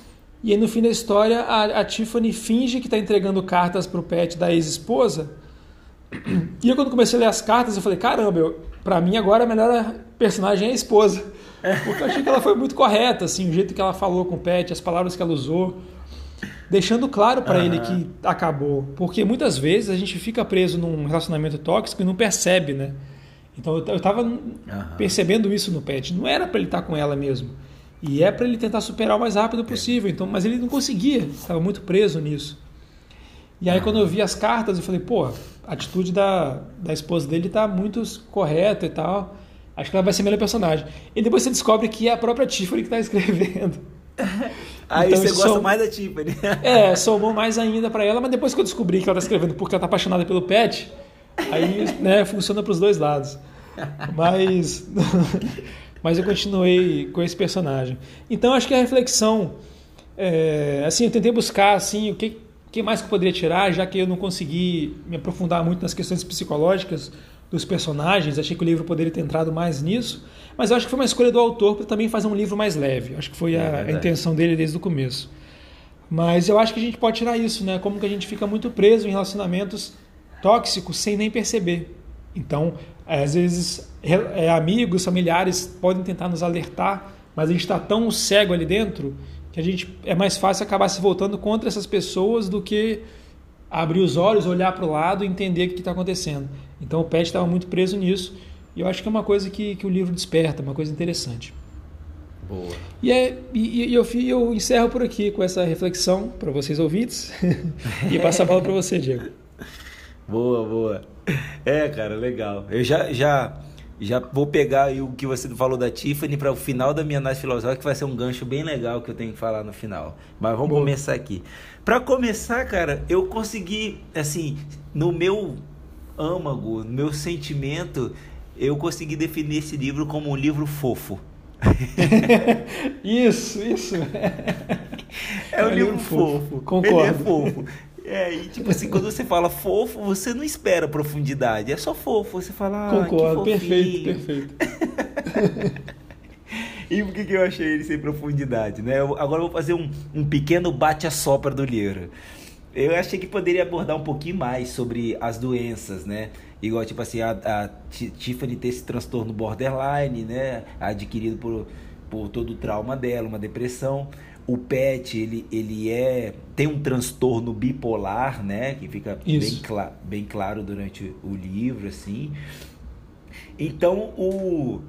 E aí no fim da história, a, a Tiffany finge que está entregando cartas para o pet da ex-esposa. E eu quando comecei a ler as cartas, eu falei, caramba, para mim agora a melhor personagem é a esposa. Porque eu achei que ela foi muito correta, assim, o jeito que ela falou com o pet, as palavras que ela usou. Deixando claro para uhum. ele que acabou. Porque muitas vezes a gente fica preso num relacionamento tóxico e não percebe, né? Então eu estava uhum. percebendo isso no Pet. Não era para ele estar tá com ela mesmo. E é para ele tentar superar o mais rápido possível. Então, mas ele não conseguia, estava muito preso nisso. E aí, quando eu vi as cartas, eu falei: pô, a atitude da, da esposa dele está muito correta e tal. Acho que ela vai ser a melhor personagem. E depois você descobre que é a própria Tiffany que está <laughs> escrevendo. <laughs> Aí então, você gosta mais da Tiffany. <laughs> é, somou mais ainda para ela, mas depois que eu descobri que ela está escrevendo porque ela está apaixonada pelo Pet, aí né, funciona para os dois lados. Mas, <laughs> mas eu continuei com esse personagem. Então acho que a reflexão, é, assim, eu tentei buscar assim o que, que mais que eu poderia tirar, já que eu não consegui me aprofundar muito nas questões psicológicas dos personagens. Achei que o livro poderia ter entrado mais nisso, mas eu acho que foi uma escolha do autor para também fazer um livro mais leve. Acho que foi a, é a intenção dele desde o começo. Mas eu acho que a gente pode tirar isso, né? Como que a gente fica muito preso em relacionamentos tóxicos sem nem perceber. Então, às vezes, é, amigos, familiares podem tentar nos alertar, mas a gente está tão cego ali dentro que a gente é mais fácil acabar se voltando contra essas pessoas do que abrir os olhos, olhar para o lado e entender o que está acontecendo. Então, o Pet estava muito preso nisso e eu acho que é uma coisa que, que o livro desperta, uma coisa interessante. Boa. E, é, e, e eu, eu encerro por aqui com essa reflexão para vocês ouvintes <laughs> e passar a bola para você, Diego. Boa, boa. É, cara, legal. Eu já, já já vou pegar o que você falou da Tiffany para o final da minha análise filosófica, que vai ser um gancho bem legal que eu tenho que falar no final. Mas vamos Boa. começar aqui. Para começar, cara, eu consegui, assim, no meu âmago, no meu sentimento, eu consegui definir esse livro como um livro fofo. <laughs> isso, isso. É um, é um livro, livro fofo. fofo. Concordo. Ele é fofo. É, e tipo assim, quando você fala fofo, você não espera profundidade. É só fofo. Você fala. Ah, Concordo, perfeito, perfeito. <laughs> e por que, que eu achei ele sem profundidade, né? Eu, agora eu vou fazer um, um pequeno bate-a-sopra do livro. Eu achei que poderia abordar um pouquinho mais sobre as doenças, né? Igual, tipo assim, a, a Tiffany ter esse transtorno borderline, né? Adquirido por, por todo o trauma dela, uma depressão o PET ele, ele é tem um transtorno bipolar, né, que fica bem, cla bem claro durante o livro assim. Então o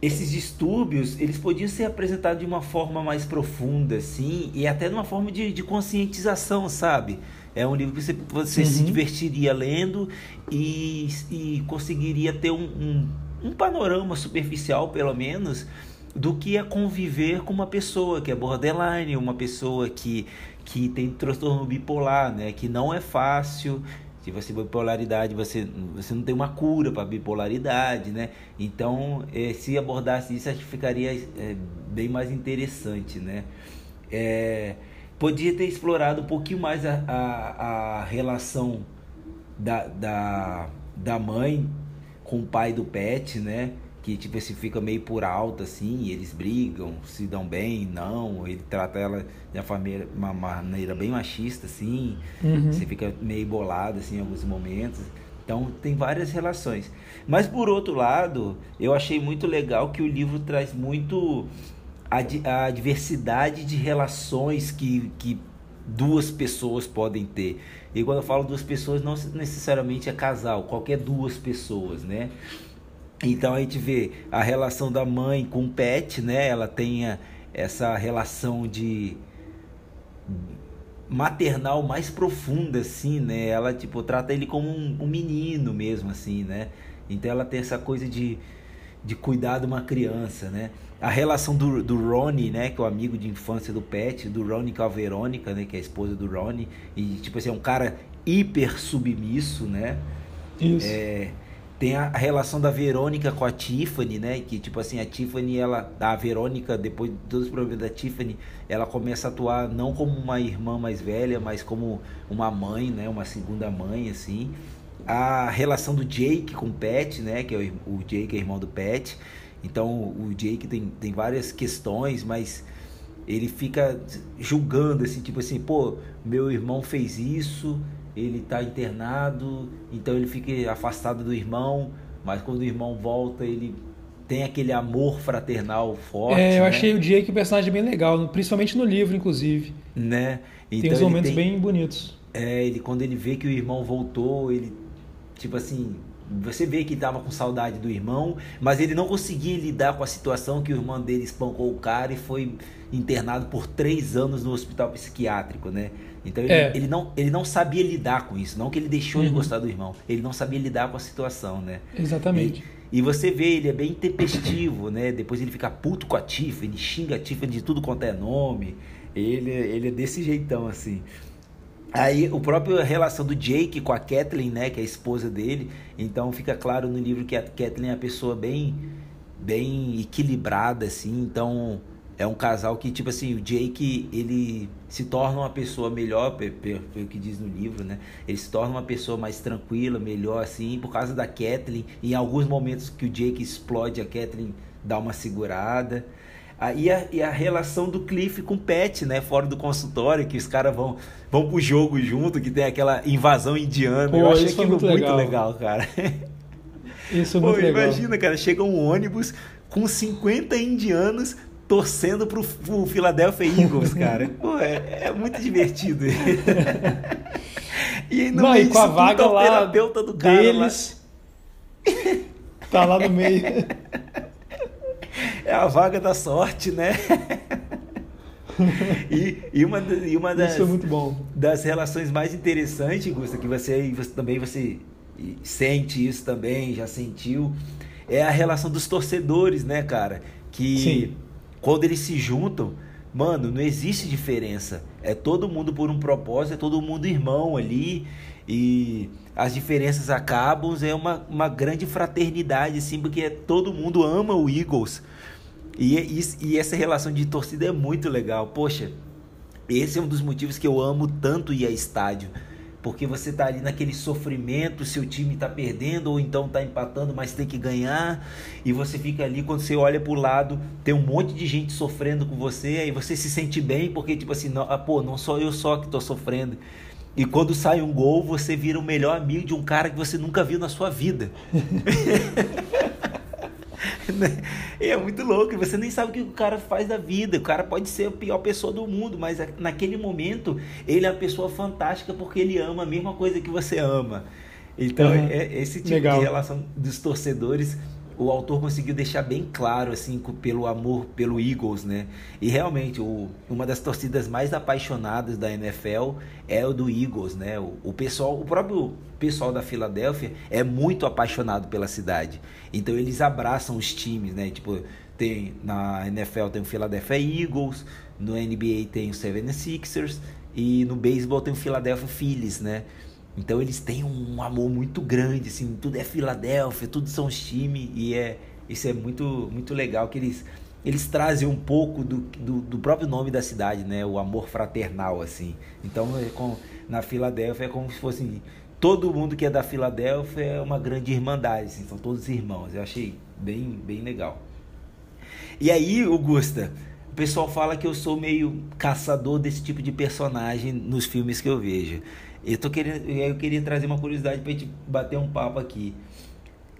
esses distúrbios eles podiam ser apresentados de uma forma mais profunda assim e até de uma forma de, de conscientização, sabe? É um livro que você, você uhum. se divertiria lendo e, e conseguiria ter um, um, um panorama superficial, pelo menos, do que é conviver com uma pessoa que é borderline, uma pessoa que, que tem transtorno bipolar, né? Que não é fácil. Se você bipolaridade, você, você não tem uma cura para bipolaridade, né? Então, é, se abordasse isso, acho que ficaria é, bem mais interessante, né? É, podia ter explorado um pouquinho mais a, a, a relação da, da, da mãe com o pai do pet, né? Que tipo assim fica meio por alto assim, eles brigam, se dão bem, não, ele trata ela de uma, família, uma maneira bem machista assim, uhum. você fica meio bolado assim em alguns momentos. Então tem várias relações. Mas por outro lado, eu achei muito legal que o livro traz muito a, a diversidade de relações que, que duas pessoas podem ter. E quando eu falo duas pessoas, não necessariamente é casal, qualquer duas pessoas, né? Então a gente vê a relação da mãe com o pet, né? Ela tem essa relação de maternal mais profunda, assim, né? Ela, tipo, trata ele como um, um, menino mesmo, assim, né? Então ela tem essa coisa de, de cuidar de uma criança, né? A relação do, do Ronnie, né? Que é o amigo de infância do Pet, do Ronnie com a Verônica, né? Que é a esposa do Ronnie. E, tipo assim, é um cara hiper submisso, né? Isso. É, tem a, relação da Verônica com a Tiffany, né? Que tipo assim, a Tiffany, ela. A Verônica, depois de todos os problemas da Tiffany, ela começa a atuar não como uma irmã mais velha, mas como uma mãe, né? Uma segunda mãe, assim. A relação do Jake com o Pet, né? Que é o, o Jake é irmão do Pet. Então o Jake tem, tem várias questões, mas ele fica julgando assim, tipo assim, pô, meu irmão fez isso, ele está internado, então ele fica afastado do irmão, mas quando o irmão volta, ele tem aquele amor fraternal forte. É, eu né? achei o Jake o personagem bem legal, principalmente no livro, inclusive. Né? Então tem uns momentos tem, bem bonitos. É, ele quando ele vê que o irmão voltou, ele tipo assim, você vê que estava com saudade do irmão, mas ele não conseguia lidar com a situação que o irmão dele espancou o cara e foi internado por três anos no hospital psiquiátrico, né? Então ele, é. ele, não, ele não sabia lidar com isso, não que ele deixou uhum. de gostar do irmão, ele não sabia lidar com a situação, né? Exatamente. E, e você vê, ele é bem tempestivo, né? Depois ele fica puto com a Tiffany, xinga a Tiffany de tudo quanto é nome. Ele, ele é desse jeitão, assim. Aí o próprio relação do Jake com a Kathleen, né, que é a esposa dele, então fica claro no livro que a Kathleen é uma pessoa bem bem equilibrada assim, então é um casal que, tipo assim, o Jake, ele se torna uma pessoa melhor, pelo que diz no livro, né? Ele se torna uma pessoa mais tranquila, melhor, assim, por causa da Kathleen. Em alguns momentos que o Jake explode, a Kathleen dá uma segurada. Ah, e, a, e a relação do Cliff com o Pet, né? Fora do consultório, que os caras vão, vão pro jogo junto, que tem aquela invasão indiana. Pô, Eu achei aquilo muito legal. muito legal, cara. Isso é muito Pô, legal. Imagina, cara, chega um ônibus com 50 indianos torcendo pro, pro Philadelphia Eagles, cara. <laughs> Pô, é, é muito divertido. <laughs> e aí, no Não, meio e com a vaga lá terapeuta do cara deles, lá. <laughs> tá lá no meio. É a vaga da sorte, né? <laughs> e, e, uma, e uma das, é das relações mais interessantes, Gusta, que você, você também você sente isso também, já sentiu, é a relação dos torcedores, né, cara? Que Sim. quando eles se juntam, mano, não existe diferença. É todo mundo por um propósito, é todo mundo irmão ali. E as diferenças acabam, é uma, uma grande fraternidade, assim, porque todo mundo ama o Eagles. E, e, e essa relação de torcida é muito legal. Poxa, esse é um dos motivos que eu amo tanto ir a estádio porque você tá ali naquele sofrimento, seu time tá perdendo ou então tá empatando, mas tem que ganhar, e você fica ali quando você olha pro lado, tem um monte de gente sofrendo com você, aí você se sente bem porque tipo assim, não, ah, pô, não sou eu só que tô sofrendo. E quando sai um gol, você vira o melhor amigo de um cara que você nunca viu na sua vida. <laughs> <laughs> é muito louco, você nem sabe o que o cara faz da vida. O cara pode ser a pior pessoa do mundo, mas naquele momento ele é uma pessoa fantástica porque ele ama a mesma coisa que você ama. Então, uhum. é, esse tipo Legal. de relação dos torcedores o autor conseguiu deixar bem claro assim pelo amor pelo Eagles, né? E realmente o, uma das torcidas mais apaixonadas da NFL é o do Eagles, né? O, o pessoal, o próprio pessoal da Filadélfia é muito apaixonado pela cidade. Então eles abraçam os times, né? Tipo, tem na NFL tem o Philadelphia Eagles, no NBA tem o 76ers e no beisebol tem o Philadelphia Phillies, né? Então eles têm um amor muito grande, assim, tudo é Filadélfia, tudo são os times e é isso é muito muito legal que eles eles trazem um pouco do, do, do, próprio nome da cidade, né? O amor fraternal, assim. Então, é com, na Filadélfia é como se fosse todo mundo que é da Filadélfia é uma grande irmandade, assim, são todos irmãos. Eu achei bem, bem legal. E aí, Augusta, o pessoal fala que eu sou meio caçador desse tipo de personagem nos filmes que eu vejo. Eu, tô querendo, eu queria trazer uma curiosidade para gente bater um papo aqui.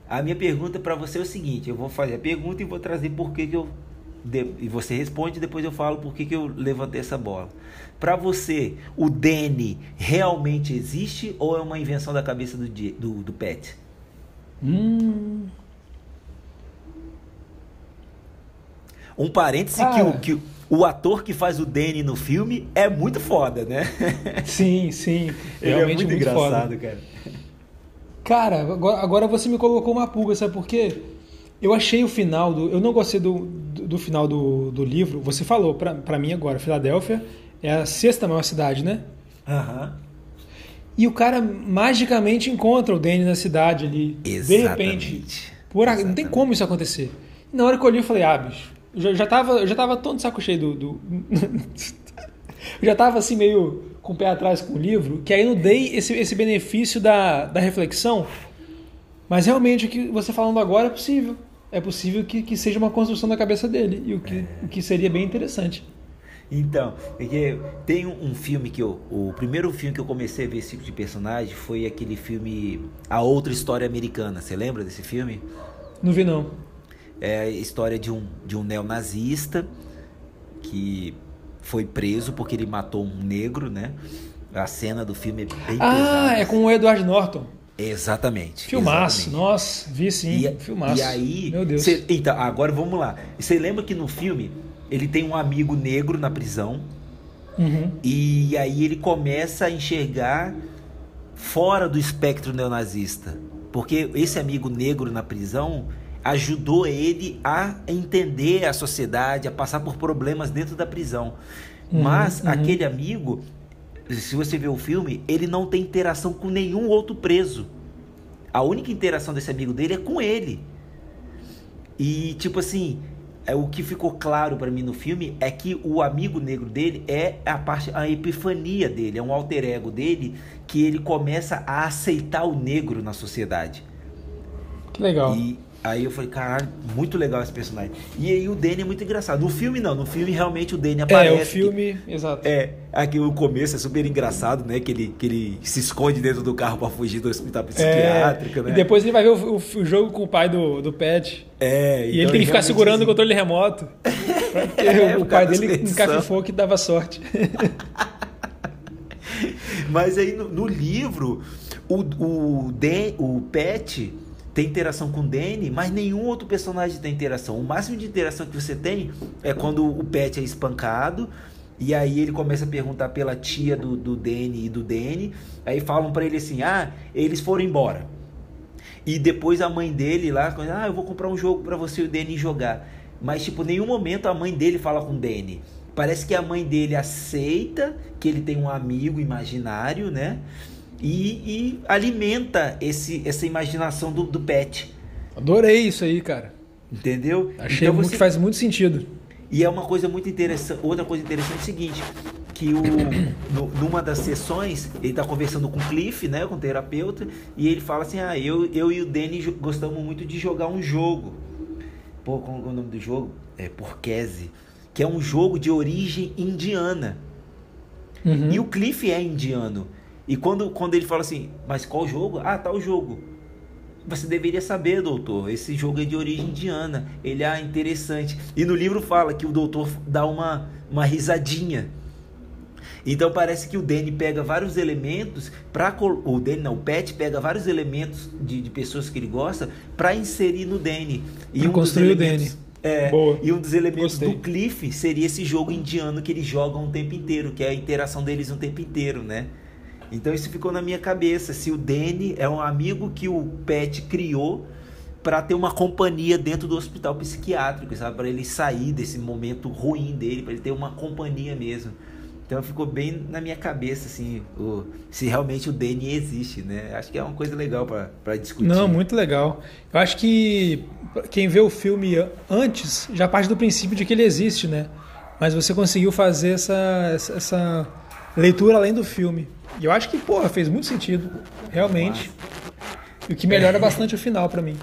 A minha pergunta para você é o seguinte: eu vou fazer a pergunta e vou trazer por que, que eu. E você responde, depois eu falo por que, que eu levantei essa bola. Para você, o Danny realmente existe ou é uma invenção da cabeça do, do, do Pet? Hum. Um parêntese ah. que, o, que, o ator que faz o Danny no filme é muito foda, né? <laughs> Sim, sim. Ele é muito, muito engraçado, foda. cara. Cara, agora, agora você me colocou uma pulga, sabe por quê? Eu achei o final do. Eu não gostei do, do, do final do, do livro. Você falou pra, pra mim agora, Filadélfia é a sexta maior cidade, né? Aham. Uhum. E o cara magicamente encontra o Danny na cidade ali. Exatamente. De repente. Por, Exatamente. Não tem como isso acontecer. E na hora que eu olhei, eu falei, ah, bicho, eu já, já, tava, eu já tava todo saco cheio do. do... <laughs> eu já tava assim, meio com o pé atrás com o livro, que aí não dei esse, esse benefício da, da reflexão. Mas realmente o que você falando agora é possível. É possível que, que seja uma construção da cabeça dele, e o que, é. o que seria bem interessante. Então, porque tem um, filme que eu. O primeiro filme que eu comecei a ver esse tipo de personagem foi aquele filme A Outra História Americana. Você lembra desse filme? Não vi não. É a história de um, de um neonazista que foi preso porque ele matou um negro, né? A cena do filme é bem ah, pesada. Ah, é com o Edward Norton. Exatamente. Filmaço, exatamente. nossa, vi sim. E, filmaço. E aí, meu Deus. Cê, então, agora vamos lá. Você lembra que no filme ele tem um amigo negro na prisão uhum. e aí ele começa a enxergar fora do espectro neonazista, porque esse amigo negro na prisão ajudou ele a entender a sociedade, a passar por problemas dentro da prisão. Uhum, Mas uhum. aquele amigo, se você ver o filme, ele não tem interação com nenhum outro preso. A única interação desse amigo dele é com ele. E tipo assim, é o que ficou claro para mim no filme é que o amigo negro dele é a parte a epifania dele, é um alter ego dele que ele começa a aceitar o negro na sociedade. Que legal. E, Aí eu falei, caralho, muito legal esse personagem. E aí o Danny é muito engraçado. No filme não, no filme realmente o Danny aparece. É, o filme, que, exato. É, aqui o começo é super engraçado, né? Que ele, que ele se esconde dentro do carro para fugir do hospital psiquiátrico, é, né? E depois ele vai ver o, o, o, jogo com o pai do, do Pet. É, E então ele tem que ficar segurando assim... o controle remoto. <laughs> Porque é, o pai dele encafifou que dava sorte. <laughs> Mas aí no, no livro, o, o, Dan, o Pet tem interação com o Danny, mas nenhum outro personagem tem interação. O máximo de interação que você tem é quando o Pet é espancado. E aí ele começa a perguntar pela tia do, do Danny e do Danny. Aí falam para ele assim: ah, eles foram embora. E depois a mãe dele lá, ah, eu vou comprar um jogo para você e o Danny jogar. Mas, tipo, nenhum momento a mãe dele fala com o Danny. Parece que a mãe dele aceita que ele tem um amigo imaginário, né? E, e alimenta esse, essa imaginação do, do pet. Adorei isso aí, cara. Entendeu? Achei então você... que faz muito sentido. E é uma coisa muito interessante. Outra coisa interessante é o seguinte: que o, <coughs> no, numa das sessões ele está conversando com o Cliff, né, com o terapeuta, e ele fala assim: Ah, eu, eu e o Danny gostamos muito de jogar um jogo. Pô, qual é o nome do jogo? É Porquese. Que é um jogo de origem indiana. Uhum. E o Cliff é indiano. E quando, quando ele fala assim, mas qual jogo? Ah, tal jogo. Você deveria saber, doutor. Esse jogo é de origem indiana. Ele é interessante. E no livro fala que o doutor dá uma, uma risadinha. Então parece que o Danny pega vários elementos para o Danny não, o Pet pega vários elementos de, de pessoas que ele gosta para inserir no Danny. E um construir o Danny. É, Boa. e um dos elementos Gostei. do Cliff seria esse jogo indiano que eles jogam o tempo inteiro, que é a interação deles o tempo inteiro, né? Então isso ficou na minha cabeça. Se o Danny é um amigo que o Pet criou para ter uma companhia dentro do hospital psiquiátrico, sabe? Para ele sair desse momento ruim dele, para ele ter uma companhia mesmo. Então ficou bem na minha cabeça, assim, o, se realmente o Danny existe, né? Acho que é uma coisa legal para discutir. Não, muito legal. Eu acho que quem vê o filme antes já parte do princípio de que ele existe, né? Mas você conseguiu fazer essa, essa leitura além do filme. E eu acho que, porra, fez muito sentido, realmente. E o que melhora bastante o final para mim.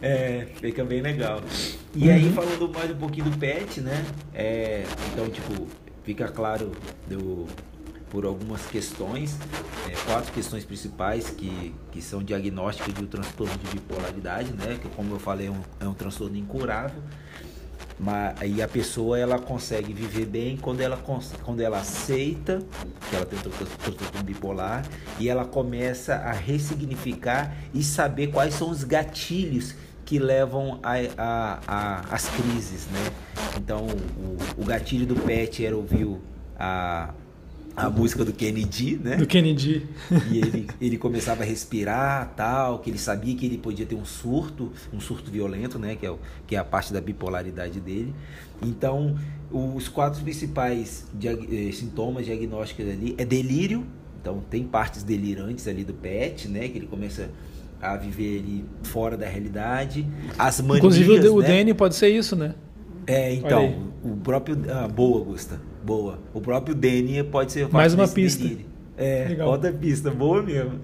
É, fica bem legal. E uhum. aí, falando mais um pouquinho do pet, né? É, então, tipo, fica claro do, por algumas questões, é, quatro questões principais que, que são diagnósticas de um transtorno de bipolaridade, né? Que, como eu falei, é um, é um transtorno incurável. Mas, e a pessoa ela consegue viver bem quando ela, quando ela aceita que ela tem transtorno bipolar e ela começa a ressignificar e saber quais são os gatilhos que levam a, a, a as crises, né? Então o, o gatilho do Pet era ouvir a, a música do Kennedy, né? Do Kennedy. E ele, ele começava a respirar, tal, que ele sabia que ele podia ter um surto, um surto violento, né? Que é, o, que é a parte da bipolaridade dele. Então, os quatro principais diag eh, sintomas diagnósticos ali é delírio. Então, tem partes delirantes ali do PET, né? Que ele começa a viver ali fora da realidade. As manias, Inclusive, o, né? Danny pode ser isso, né? É, então, o próprio. Ah, boa, Gusta. Boa. O próprio Danny pode ser. Mais uma pista. É, Legal. outra pista, boa mesmo.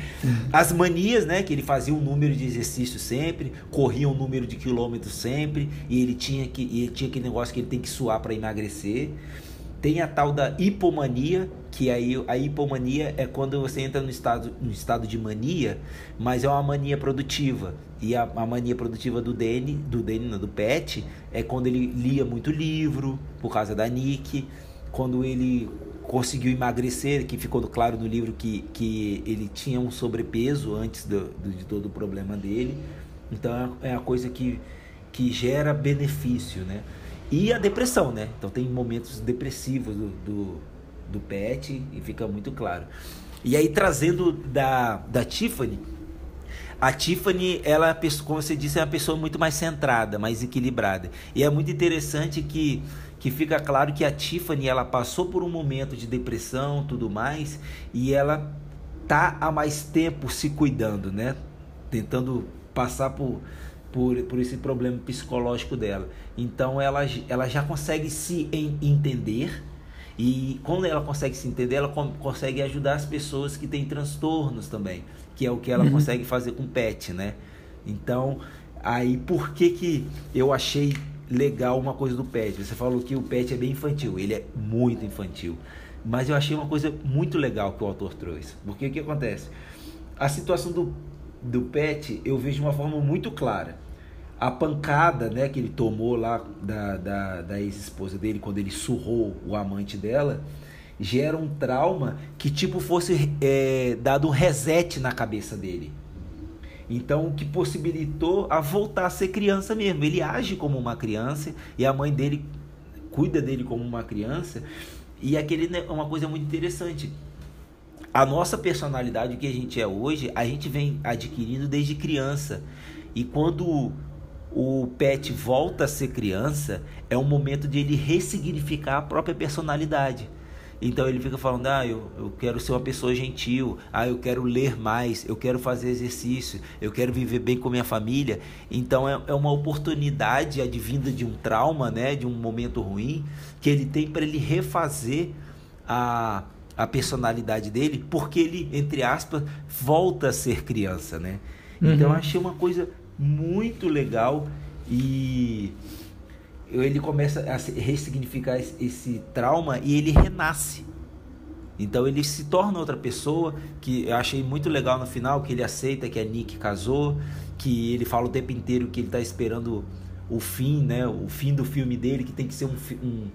<laughs> As manias, né? Que ele fazia um número de exercício sempre, corria um número de quilômetros sempre, e ele tinha que. E ele tinha aquele negócio que ele tem que suar para emagrecer. Tem a tal da hipomania, que aí a hipomania é quando você entra no estado, no estado de mania, mas é uma mania produtiva. E a, a mania produtiva do Danny, do Danny, não, do Pet, é quando ele lia muito livro, por causa da Nick, quando ele conseguiu emagrecer, que ficou claro no livro que, que ele tinha um sobrepeso antes do, do, de todo o problema dele. Então é a coisa que, que gera benefício, né? E a depressão, né? Então tem momentos depressivos do, do, do Pet e fica muito claro. E aí trazendo da, da Tiffany, a Tiffany, ela, como você disse, é uma pessoa muito mais centrada, mais equilibrada. E é muito interessante que, que fica claro que a Tiffany, ela passou por um momento de depressão, tudo mais, e ela tá há mais tempo se cuidando, né? Tentando passar por por, por esse problema psicológico dela. Então ela, ela já consegue se entender e quando ela consegue se entender, ela consegue ajudar as pessoas que têm transtornos também, que é o que ela uhum. consegue fazer com o pet, né? Então, aí por que que eu achei legal uma coisa do pet? Você falou que o pet é bem infantil, ele é muito infantil. Mas eu achei uma coisa muito legal que o autor trouxe. Porque o que acontece? A situação do do Pet eu vejo de uma forma muito clara. A pancada né, que ele tomou lá da, da, da ex-esposa dele quando ele surrou o amante dela gera um trauma que tipo fosse é, dado um reset na cabeça dele. Então, o que possibilitou a voltar a ser criança mesmo. Ele age como uma criança e a mãe dele cuida dele como uma criança. E aquele é uma coisa muito interessante a nossa personalidade, que a gente é hoje, a gente vem adquirindo desde criança. E quando o pet volta a ser criança, é um momento de ele ressignificar a própria personalidade. Então ele fica falando: ah, eu, eu quero ser uma pessoa gentil, ah, eu quero ler mais, eu quero fazer exercício, eu quero viver bem com minha família. Então é, é uma oportunidade advinda de um trauma, né, de um momento ruim, que ele tem para ele refazer a, a personalidade dele, porque ele, entre aspas, volta a ser criança, né? Então, uhum. Então eu achei uma coisa muito legal e ele começa a ressignificar esse trauma e ele renasce. Então ele se torna outra pessoa, que eu achei muito legal no final, que ele aceita que a Nick casou, que ele fala o tempo inteiro que ele está esperando o fim, né? O fim do filme dele, que tem que ser um, um,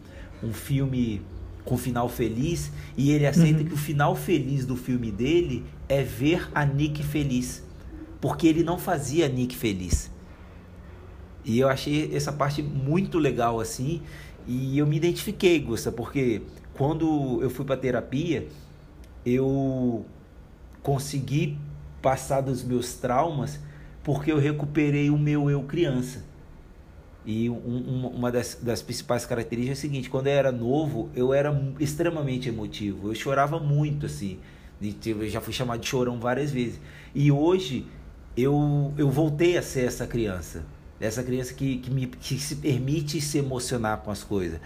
um filme com final feliz, e ele aceita uhum. que o final feliz do filme dele é ver a Nick feliz, porque ele não fazia a Nick feliz. E eu achei essa parte muito legal assim, e eu me identifiquei, Gusta, porque quando eu fui para terapia, eu consegui passar dos meus traumas porque eu recuperei o meu eu criança. E um, um, uma das, das, principais características é a seguinte: quando eu era novo, eu era extremamente emotivo. Eu chorava muito, assim. Eu já fui chamado de chorão várias vezes. E hoje eu, eu voltei a ser essa criança. Essa criança que, que, me, que se permite se emocionar com as coisas.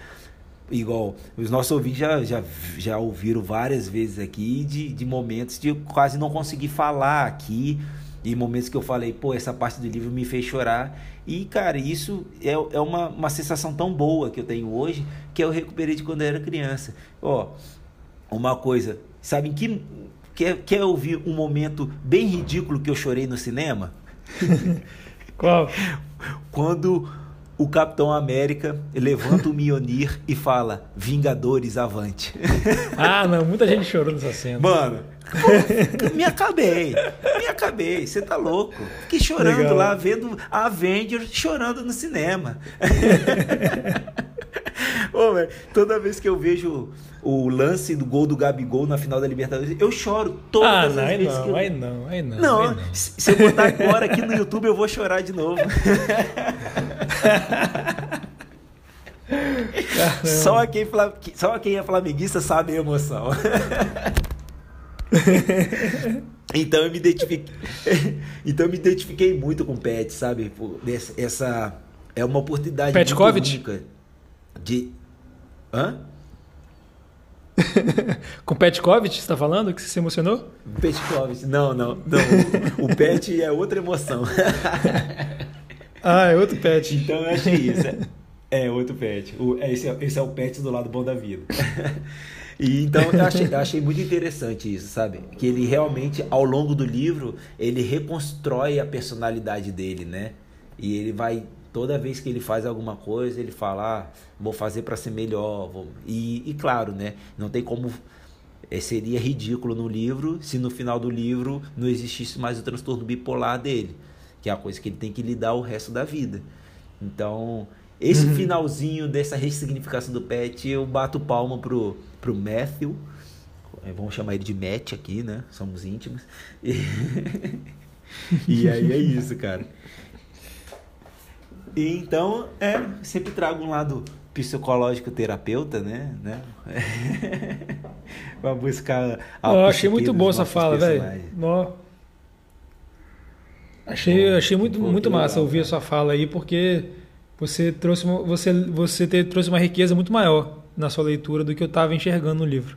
Igual, os nossos ouvintes já, já, já ouviram várias vezes aqui de, de momentos de quase não conseguir falar aqui. E momentos que eu falei, pô, essa parte do livro me fez chorar. E, cara, isso é, é uma, uma sensação tão boa que eu tenho hoje que eu recuperei de quando eu era criança. Ó, uma coisa, sabe que quer, quer ouvir um momento bem ridículo que eu chorei no cinema? <laughs> Qual? Quando o Capitão América levanta o Mionir e fala: Vingadores avante. <laughs> Ah, não, muita gente chorou nessa cena. Mano, pô, me acabei. Me acabei. Você tá louco. Fiquei chorando Legal. lá, vendo a Avengers chorando no cinema. <laughs> Ô, toda vez que eu vejo o lance do gol do Gabigol na final da Libertadores, eu choro todas ah, não, as vezes não, que eu... Aí não, aí não. Não, aí não. se eu botar agora aqui no YouTube, eu vou chorar de novo. só, quem, só quem é flamenguista sabe a emoção. então eu me identifiquei, então eu me identifiquei muito com o Pet, sabe? Essa é uma oportunidade Pet muito COVID? única de Hã? <laughs> Com o Petkovic, você está falando que você se emocionou? Petkovic, não, não. não. O Pet é outra emoção. <laughs> ah, é outro Pet. Então eu achei isso. É, outro Pet. O, é, esse, é, esse é o Pet do lado bom da vida. <laughs> E então eu achei, eu achei muito interessante isso, sabe? Que ele realmente, ao longo do livro, ele reconstrói a personalidade dele, né? E ele vai toda vez que ele faz alguma coisa, ele fala, ah, vou fazer para ser melhor. Vou... E, e, claro, né? Não tem como. É, seria ridículo no livro se no final do livro não existisse mais o transtorno bipolar dele, que é a coisa que ele tem que lidar o resto da vida. Então, esse uhum. finalzinho dessa ressignificação do Pet, eu bato palma pro, pro Matthew. É, vamos chamar ele de Matt aqui, né? Somos íntimos. <laughs> E, e aí é isso, cara. E então, é, sempre trago um lado psicológico terapeuta, né? né? <laughs> para buscar a oh, achei muito boa essa fala, velho. Achei, Bom, achei muito, muito legal, massa ouvir a sua fala aí, porque você trouxe uma, você, você te, trouxe uma riqueza muito maior na sua leitura do que eu estava enxergando no livro.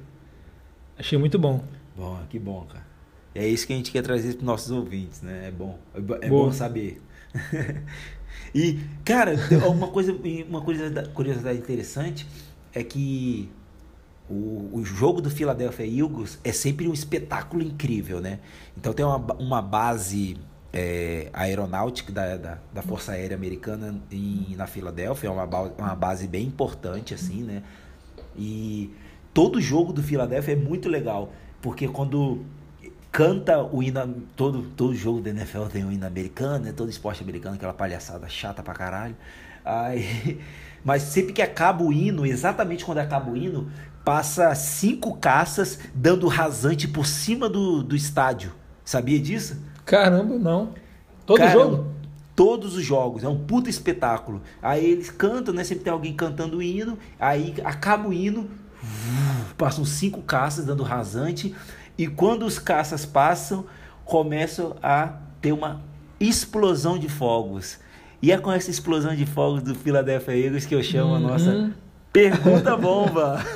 Achei muito bom. Bom, que bom, cara. É isso que a gente quer trazer para os nossos ouvintes, né? É bom. É bom saber. <laughs> E, cara, <laughs> uma coisa, uma coisa, curiosidade interessante é que o, o jogo do Philadelphia Eagles é sempre um espetáculo incrível, né? Então tem uma, uma base é, aeronáutica da, da, da, Força Aérea Americana em, na Filadélfia, é uma, uma base bem importante, assim, né? E todo jogo do Philadelphia é muito legal, porque quando canta o hino. Todo, todo jogo da NFL tem o hino americano, né? Todo esporte americano, aquela palhaçada chata pra caralho. Aí, <laughs> mas sempre que acaba o hino, exatamente quando acaba o hino, passa cinco caças dando rasante por cima do, do estádio. Sabia disso? Caramba, não. Todo Cara, jogo? Todos os jogos, é um puta espetáculo. Aí eles cantam, né? Sempre tem alguém cantando o hino. Aí acaba o hino, passam cinco caças dando rasante. E quando os caças passam, começam a ter uma explosão de fogos. E é com essa explosão de fogos do Philadelphia Eagles que eu chamo a Uhum. nossa pergunta bomba. <laughs>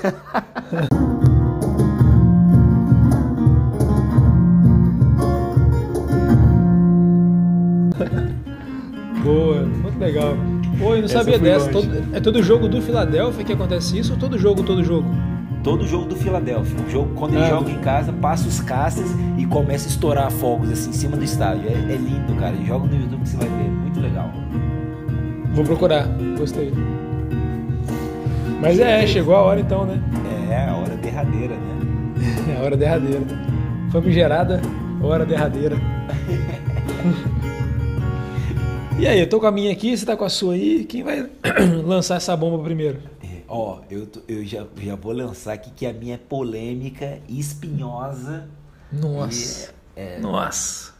Boa, muito legal. Pô, eu não Essa sabia dessa. Todo- é todo jogo do Philadelphia que acontece isso ou todo jogo, todo jogo? Todo jogo do Philadelphia. O jogo, quando ele Ah. joga em casa, passa os caças e começa a estourar fogos assim em cima do estádio. É, é lindo, cara. Joga no YouTube que você vai ver. Muito legal. Vou procurar, gostei. Mas é, chegou a hora então, né? É a hora derradeira, né? <laughs> É a hora derradeira. Famigerada, hora derradeira. <laughs> e aí, eu tô com a minha aqui, você tá com a sua aí. Quem vai <clears throat> lançar essa bomba primeiro? Ó, eu, eu já, já vou lançar aqui que a minha é polêmica e espinhosa. Nossa. E, é, Nossa.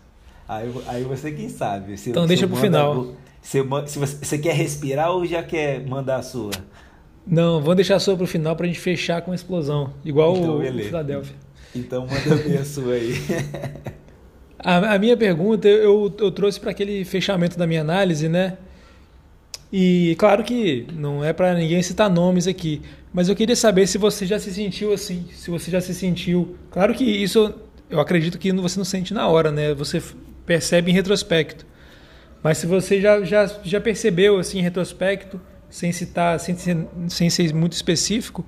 aí, aí você quem sabe. Se, Então deixa pro final. Se, se você, você quer respirar ou já quer mandar a sua? Não, vamos deixar a sua pro final pra gente fechar com a explosão. Igual Então, o beleza. Philadelphia. Então manda a <laughs> sua aí. A, a minha pergunta eu, eu trouxe para aquele fechamento da minha análise, né? E claro que não é para ninguém citar nomes aqui, mas eu queria saber se você já se sentiu assim, se você já se sentiu. Claro que isso eu acredito que você não sente na hora, né? Você percebe em retrospecto. Mas se você já, já, já percebeu assim em retrospecto, sem citar, sem, ser- sem ser muito específico,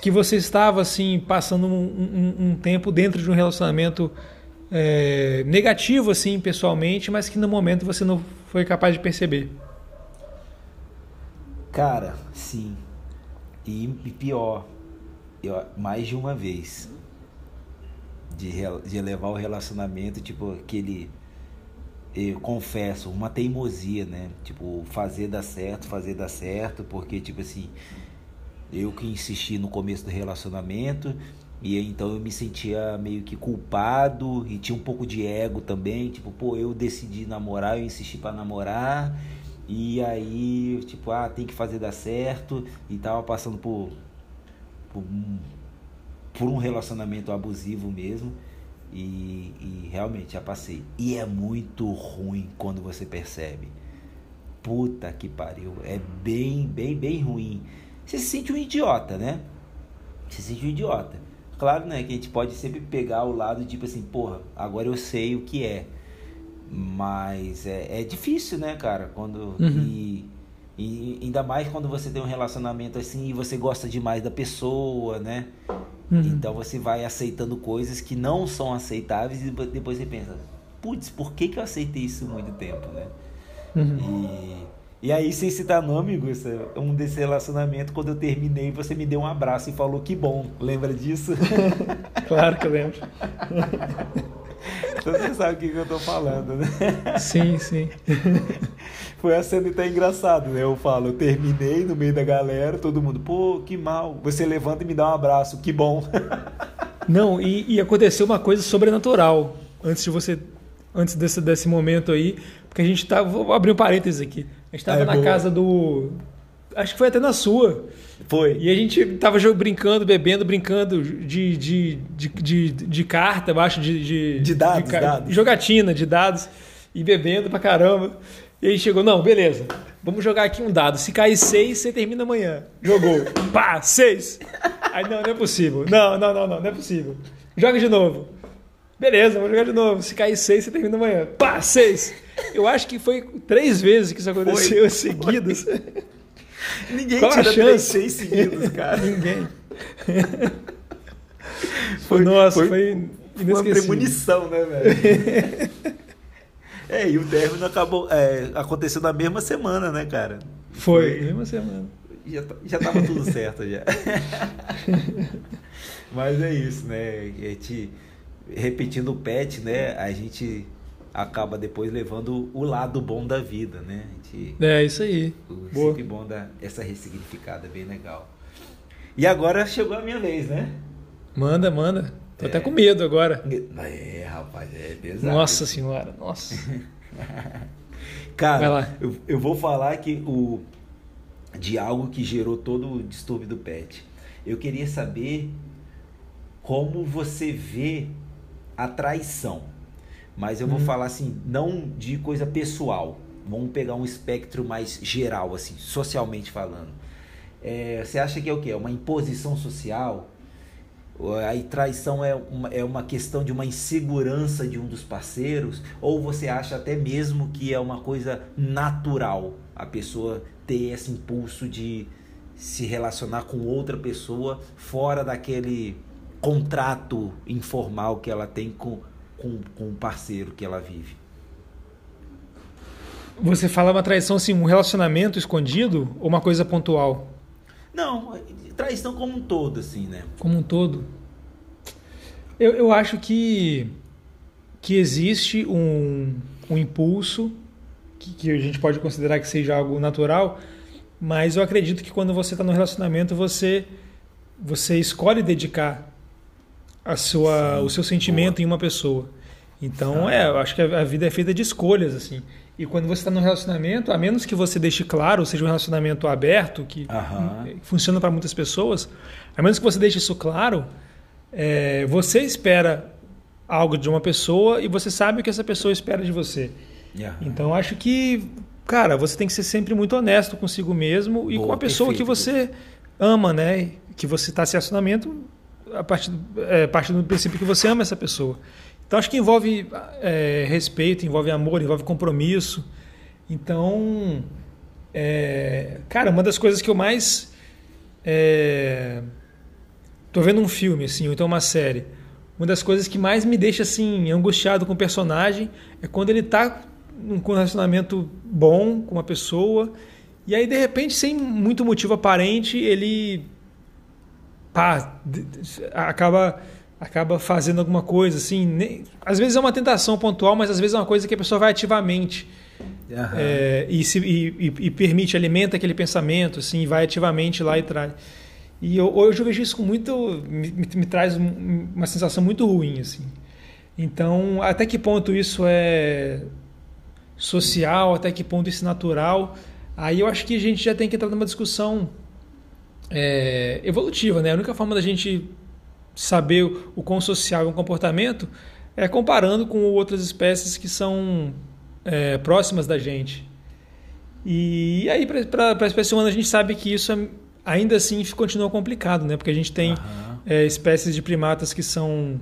que você estava assim passando um, um- um tempo dentro de um relacionamento é, negativo assim pessoalmente, mas que no momento você não foi capaz de perceber. Cara, sim. E, e pior, eu, mais de uma vez. De, de levar o relacionamento, tipo, aquele. Eu confesso, uma teimosia, né? Tipo, fazer dar certo, fazer dar certo, porque, tipo assim, eu que insisti no começo do relacionamento, e então eu me sentia meio que culpado, e tinha um pouco de ego também, tipo, pô, eu decidi namorar, eu insisti pra namorar, e aí, tipo, ah, tem que fazer dar certo, e tava passando por, por, um, por um relacionamento abusivo mesmo, e, e realmente já passei. E é muito ruim quando você percebe. Puta que pariu, é bem, bem, bem ruim. Você se sente um idiota, né? Você se sente um idiota. Claro, né, que a gente pode sempre pegar o lado tipo assim, porra, agora eu sei o que é. Mas é, é difícil, né, cara? Quando. Uhum. E, e ainda mais quando você tem um relacionamento assim e você gosta demais da pessoa, né? Uhum. Então você vai aceitando coisas que não são aceitáveis e depois você pensa, putz, por que, que eu aceitei isso muito tempo, né? Uhum. E, e aí, sem citar nome, Gusta, um desse relacionamento, quando eu terminei, você me deu um abraço e falou que bom. Lembra disso? <laughs> Claro que eu lembro. <laughs> então você sabe o que, que eu tô falando, né? Sim, sim. <laughs> Foi a cena até engraçada, né? Eu falo, eu terminei no meio da galera, todo mundo, pô, que mal. Você levanta e me dá um abraço, que bom. <laughs> Não, e, e aconteceu uma coisa sobrenatural antes de você, antes desse, desse momento aí, porque a gente tava, vou abrir um parênteses aqui. A gente tava é na boa. casa do, acho que foi até na sua, Foi. e a gente tava brincando, bebendo, brincando de, de, de, de, de carta, acho, de, de, De dados, ca- dados. jogatina de dados, e bebendo pra caramba. E aí chegou, não, beleza, vamos jogar aqui um dado. Se cair seis, você termina amanhã. Jogou. <laughs> Pá, seis. Aí não, não é possível. Não, não, não, não, não é possível. Joga de novo. Beleza, vamos jogar de novo. Se cair seis, você termina amanhã. Pá, seis. Eu acho que foi três vezes que isso aconteceu <laughs> seguidas. Ninguém Qual tira três, seis seguidos, cara. Ninguém. <laughs> Foi, Nossa, foi, foi uma premonição, né, velho? <laughs> é, e o término acabou, é, aconteceu na mesma semana, né, cara? Foi, mesma semana. Já, tá- já tava tudo <laughs> certo já. Mas é isso, né? A gente, repetindo o pet, né? A gente acaba depois levando o lado bom da vida, né? Gente, É, isso aí. o Boa. sempre bom da essa ressignificada, bem legal. E agora chegou a minha vez, né? Manda, manda. Tô É. até com medo agora. É, rapaz, é pesado. Nossa senhora, nossa. <laughs> Cara, eu, eu vou falar que o de algo que gerou todo o distúrbio do pet. Eu queria saber como você vê a traição. Mas eu vou Hum. falar assim, não de coisa pessoal. Vamos pegar um espectro mais geral, assim, socialmente falando. É, você acha que é o quê? É uma imposição social? Ou Aí traição é uma, é uma questão de uma insegurança de um dos parceiros? Ou você acha até mesmo que é uma coisa natural a pessoa ter esse impulso de se relacionar com outra pessoa fora daquele contrato informal que ela tem com, com, com o parceiro que ela vive? Você fala uma traição assim, um relacionamento escondido ou uma coisa pontual? Não, traição como um todo, assim, né? Como um todo? Eu, eu acho que, que existe um, um impulso que, que a gente pode considerar que seja algo natural, mas eu acredito que quando você está no relacionamento, você, você escolhe dedicar a sua, Sim, o seu sentimento boa. em uma pessoa. Então, Ah. é, eu acho que a vida é feita de escolhas, assim. E quando você está no relacionamento, a menos que você deixe claro, seja um relacionamento aberto, que Aham. funciona para muitas pessoas, a menos que você deixe isso claro, é, você espera algo de uma pessoa e você sabe o que essa pessoa espera de você. Então, acho que, cara, você tem que ser sempre muito honesto consigo mesmo e Boa, com a pessoa que perfeito, você ama, né? Que você está se relacionamento a partir do, é, a partir do princípio que você ama essa pessoa. Então, acho que envolve é, respeito, envolve amor, envolve compromisso. Então, é, cara, uma das coisas que eu mais é, tô vendo um filme assim, ou então uma série. Uma das coisas que mais me deixa assim angustiado com o personagem é quando ele tá num um relacionamento bom com uma pessoa e aí de repente sem muito motivo aparente ele pá, acaba acaba fazendo alguma coisa assim, nem- às vezes é uma tentação pontual, mas às vezes é uma coisa que a pessoa vai ativamente Aham. é, e, se, e, e- permite, alimenta aquele pensamento, assim, vai ativamente lá e traz. E eu, hoje eu vejo isso com muito. me, me- traz um- uma sensação muito ruim, assim. Então, até que ponto isso é social, até que ponto isso é natural, aí eu acho que a gente já tem que entrar numa discussão é, evolutiva, né? A única forma da gente saber o, quão social é um comportamento é comparando com outras espécies que são é, próximas da gente. E aí, para a espécie humana, a gente sabe que isso é- ainda assim continua complicado, né? Porque a gente tem Aham. é, espécies de primatas que são.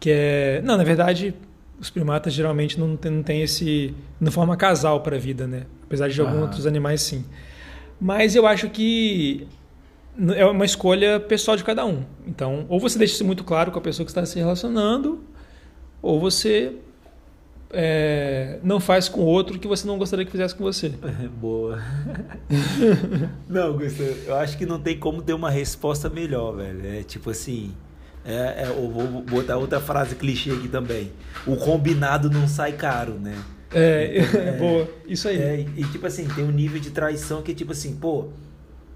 que é Não, na verdade, os primatas geralmente não tem, não tem esse. não forma casal para a vida, né? Apesar de alguns Aham. outros animais sim. Mas eu acho que é uma escolha pessoal de cada um. Então, ou você deixa isso muito claro com a pessoa que está se relacionando, ou você é, não faz com outro que você não gostaria que fizesse com você. <laughs> Boa. <laughs> não, Gustavo, eu acho que não tem como ter uma resposta melhor, velho. É tipo assim. É, é, eu vou botar outra frase clichê aqui também. O combinado não sai caro, né? É, <laughs> É. boa. Isso aí. É, e tipo assim, tem um nível de traição que é tipo assim, pô,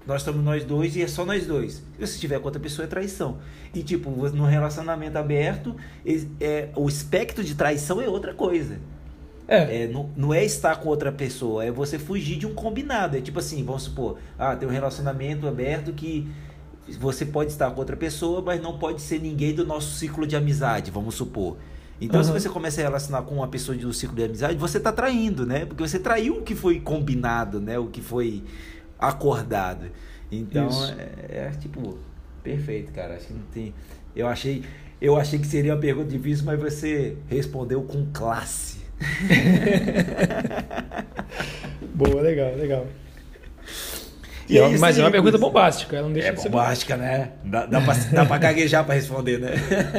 nós estamos nós dois e é só nós dois. Se tiver com outra pessoa é traição. E tipo, no relacionamento aberto, é, o espectro de traição é outra coisa. É. É, não, não é estar com outra pessoa, é você fugir de um combinado. É tipo assim, vamos supor, ah, tem um relacionamento aberto que você pode estar com outra pessoa, mas não pode ser ninguém do nosso ciclo de amizade, vamos supor. Então, se Aham. você começa a relacionar com uma pessoa do ciclo de amizade, você está traindo, né? Porque você traiu o que foi combinado, né? O que foi acordado. Então, é, é, tipo, perfeito, cara. Acho que não tem. Eu achei, eu achei que seria uma pergunta difícil, mas você respondeu com classe. <laughs> Boa, legal, legal. E é mas é uma pergunta bombástica, ela não deixa É de ser bombástica, né? Dá, dá, pra, dá pra <laughs> gaguejar pra responder, né?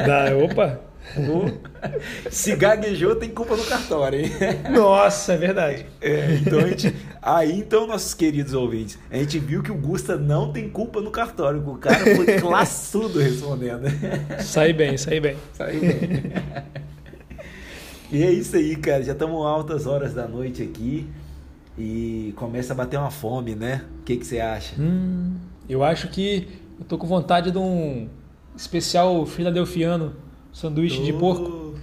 Dá, opa. <laughs> Se gaguejou, tem culpa no cartório, hein? <laughs> Nossa, é verdade. É, então a gente, aí então, nossos queridos ouvintes, a gente viu que o Gusta não tem culpa no cartório, o cara foi <laughs> classudo respondendo. Sai bem, sai bem. Aí, velho. E é isso aí, cara. Já estamos altas horas da noite aqui e começa a bater uma fome, né? O que, que você acha? Hum, eu acho que eu tô com vontade de um especial filadelfiano, sanduíche oh. de porco.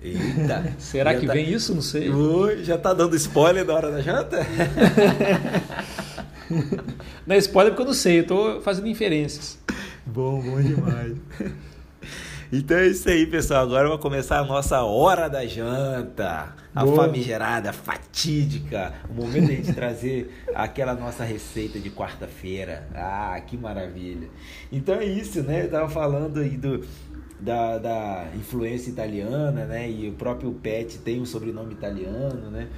Eita! <laughs> Será que tá... vem isso? Não sei. Já tá dando spoiler da hora da janta? <laughs> não é spoiler porque eu não sei, eu tô fazendo inferências. Bom, bom demais. <laughs> Então é isso aí, pessoal. Agora vai começar a nossa hora da janta. A Boa. famigerada, fatídica. O momento de a gente trazer aquela nossa receita de quarta-feira. Ah, que maravilha. Então é isso, né? Eu tava falando aí do, da, da influência italiana, né? E o próprio Pet tem um sobrenome italiano, né?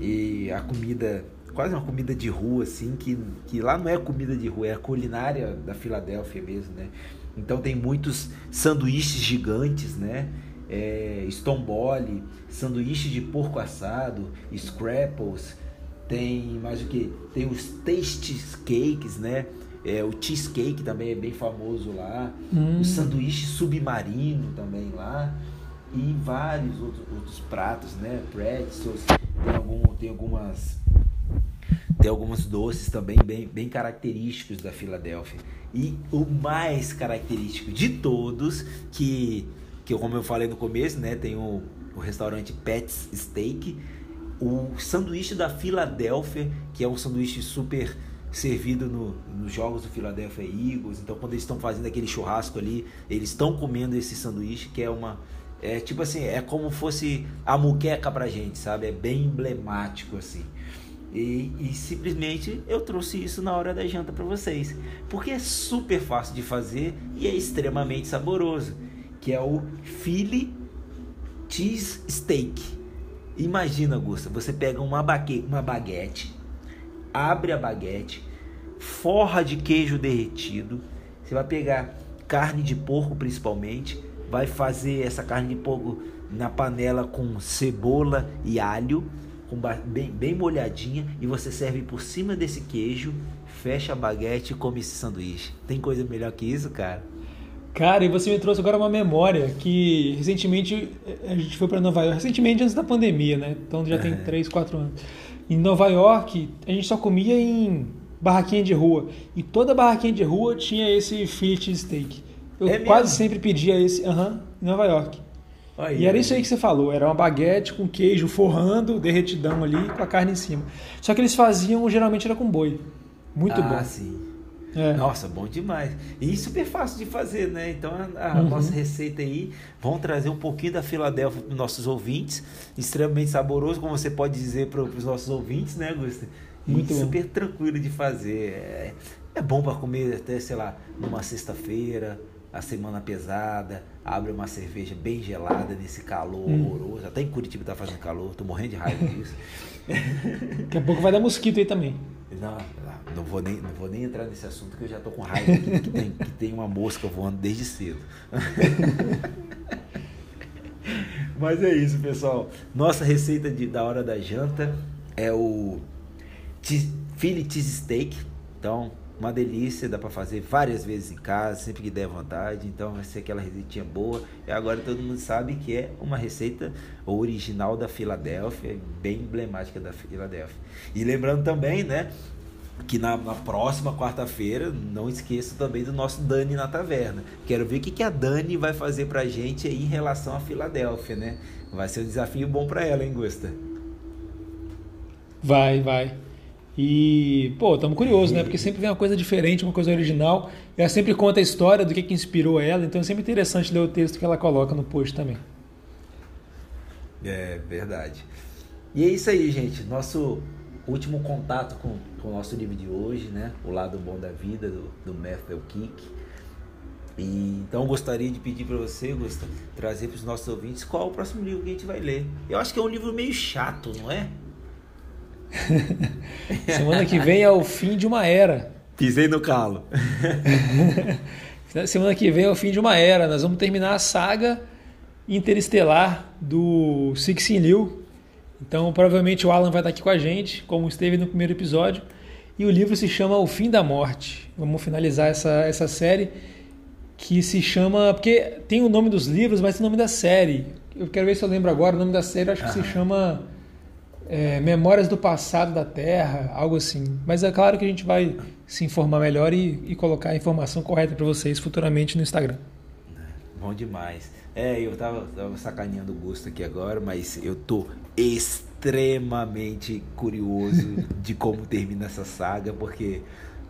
E a comida quase uma comida de rua, assim, que, que lá não é comida de rua, é a culinária da Filadélfia mesmo, né? Então tem muitos sanduíches gigantes, né? É, stoneball, sanduíche de porco assado, scrapples, tem mais o que? Tem os taste cakes, né? É, o cheesecake também é bem famoso lá. Hum. O sanduíche submarino também lá. E vários outros, outros pratos, né? Pretzels, tem, algum, tem algumas tem alguns doces também bem, bem característicos da Filadélfia. E o mais característico de todos, que, que como eu falei no começo, né, tem o, o restaurante Pat's Steak, o sanduíche da Filadélfia, que é um sanduíche super servido no, nos jogos do Philadelphia Eagles. Então, quando eles estão fazendo aquele churrasco ali, eles estão comendo esse sanduíche, que é uma. É tipo assim, é como fosse a muqueca pra gente, sabe? É bem emblemático assim. E, e, simplesmente eu trouxe isso na hora da janta para vocês, porque é super fácil de fazer e é extremamente saboroso, que é o Philly Cheese Steak. Imagina, Augusta, você pega uma, uma baguete, abre a baguete, forra de queijo derretido, você vai pegar carne de porco principalmente, vai fazer essa carne de porco na panela com cebola e alho bem, bem molhadinha e você serve por cima desse queijo, fecha a baguete e come esse sanduíche. Tem coisa melhor que isso, cara? Cara, e você me trouxe agora uma memória que recentemente a gente foi para Nova York, recentemente antes da pandemia, né? Então já tem 3, 4 anos. Em Nova York, a gente só comia em barraquinha de rua. E toda barraquinha de rua tinha esse filet steak. Eu é quase sempre pedia esse, uh -huh, em Nova York. Aí, e era isso aí que você falou, era uma baguete com queijo forrando, derretidão ali, com a carne em cima. Só que eles faziam, geralmente era com boi. Muito ah, bom. Ah, sim. É. Nossa, bom demais. E super fácil de fazer, né? Então a, a uhum. nossa receita aí, vamos trazer um pouquinho da Filadélfia para os nossos ouvintes. Extremamente saboroso, como você pode dizer para os nossos ouvintes, né, Augusto? Muito e super tranquilo de fazer. É, é bom para comer até, sei lá, numa sexta-feira, a semana pesada, abre uma cerveja bem gelada nesse calor hum. horroroso. Até em Curitiba tá fazendo calor, tô morrendo de raiva disso. <laughs> <laughs> Daqui a pouco vai dar mosquito aí também. Não, não vou nem, não vou nem entrar nesse assunto que eu já tô com raiva aqui, que, tem, que tem uma mosca voando desde cedo. <laughs> Mas é isso, pessoal. Nossa receita de, da hora da janta é o Philly Cheese Steak. Então, uma delícia, dá para fazer várias vezes em casa, sempre que der vontade. Então vai ser aquela receitinha boa. E agora todo mundo sabe que é uma receita original da Filadélfia, bem emblemática da Filadélfia. E lembrando também, né, que na, na próxima quarta-feira, não esqueça também do nosso Dani na taverna. Quero ver o que, que a Dani vai fazer pra gente aí em relação à Filadélfia, né? Vai ser um desafio bom para ela, hein, Gusta? Vai, vai. E, pô, estamos curiosos, né? Porque sempre vem uma coisa diferente, uma coisa original. Ela sempre conta a história do que, que inspirou ela, então é sempre interessante ler o texto que ela coloca no post também. É verdade. E é isso aí, gente. Nosso último contato com, com o nosso livro de hoje, né? O Lado Bom da Vida, do, do Matthew. E, então gostaria de pedir para você, Gustavo, trazer para os nossos ouvintes qual é o próximo livro que a gente vai ler. Eu acho que é um livro meio chato, não é? <laughs> Semana que vem é o fim de uma era. Pisei no calo. <laughs> Semana que vem é o fim de uma era. Nós vamos terminar a saga interestelar do Sixin Liu. Então, provavelmente o Alan vai estar aqui com a gente, como esteve no primeiro episódio. E o livro se chama O Fim da Morte. Vamos finalizar essa, essa série que se chama. Porque tem o nome dos livros, mas tem o nome da série. eu quero ver se eu lembro agora, o nome da série acho que se chama é, Memórias do Passado da Terra, algo assim. Mas é claro que a gente vai se informar melhor e, e colocar a informação correta para vocês futuramente no Instagram. Bom demais. É, eu tava, tava sacaneando o gosto aqui agora, mas eu tô extremamente curioso <laughs> de como termina essa saga, porque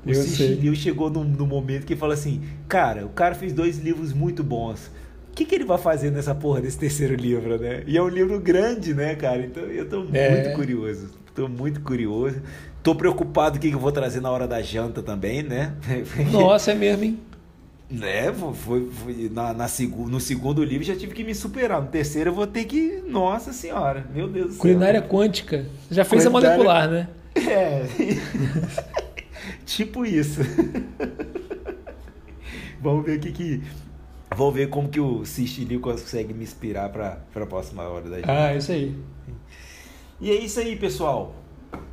o Eu Liu chegou no, no momento que fala assim, cara, o cara fez dois livros muito bons. O que, que ele vai fazer nessa porra desse terceiro livro, né? E é um livro grande, né, cara? Então eu tô É. muito curioso. Tô muito curioso. Tô preocupado com o que que eu vou trazer na hora da janta também, né? <laughs> Nossa, é mesmo, hein? Né, foi, foi na, na no segundo livro já tive que me superar. No terceiro eu vou ter que. Nossa senhora, meu Deus do céu. Culinária quântica. Já fez a Culinária- molecular, né? É. <laughs> tipo isso. <laughs> Vamos ver o que que. Vamos ver como que o Cistili consegue me inspirar para a próxima hora da gente. Ah, isso aí. E é isso aí, pessoal.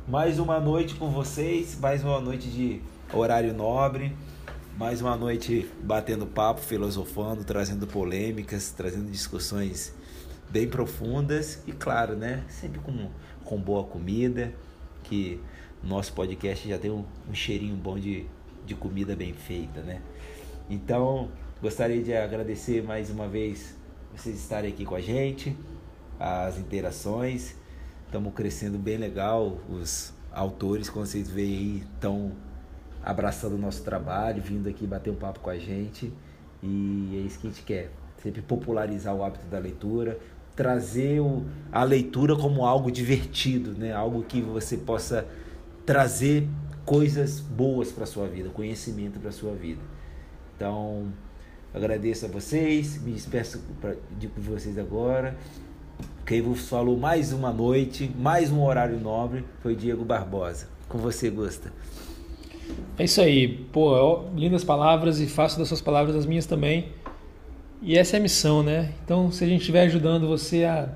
Mais uma noite com vocês, mais uma noite de horário nobre, mais uma noite batendo papo, filosofando, trazendo polêmicas, trazendo discussões bem profundas e claro, né, sempre com, com boa comida, que nosso podcast já tem um, um cheirinho bom de, de comida bem feita, né? Então, gostaria de agradecer mais uma vez vocês estarem aqui com a gente, as interações. Estamos crescendo bem legal. Os autores, como vocês veem aí, estão abraçando o nosso trabalho, vindo aqui bater um papo com a gente. E é isso que a gente quer. Sempre popularizar o hábito da leitura, trazer o, a leitura como algo divertido, né? algo que você possa trazer coisas boas para sua vida, conhecimento para sua vida. Então, agradeço a vocês, me despeço de vocês agora. Quem vos falou mais uma noite, mais um horário nobre, foi Diego Barbosa. Com você, Gusta. É isso aí. Pô, ó, lindas palavras e faço das suas palavras as minhas também. E essa é a missão, né? Então, se a gente estiver ajudando você a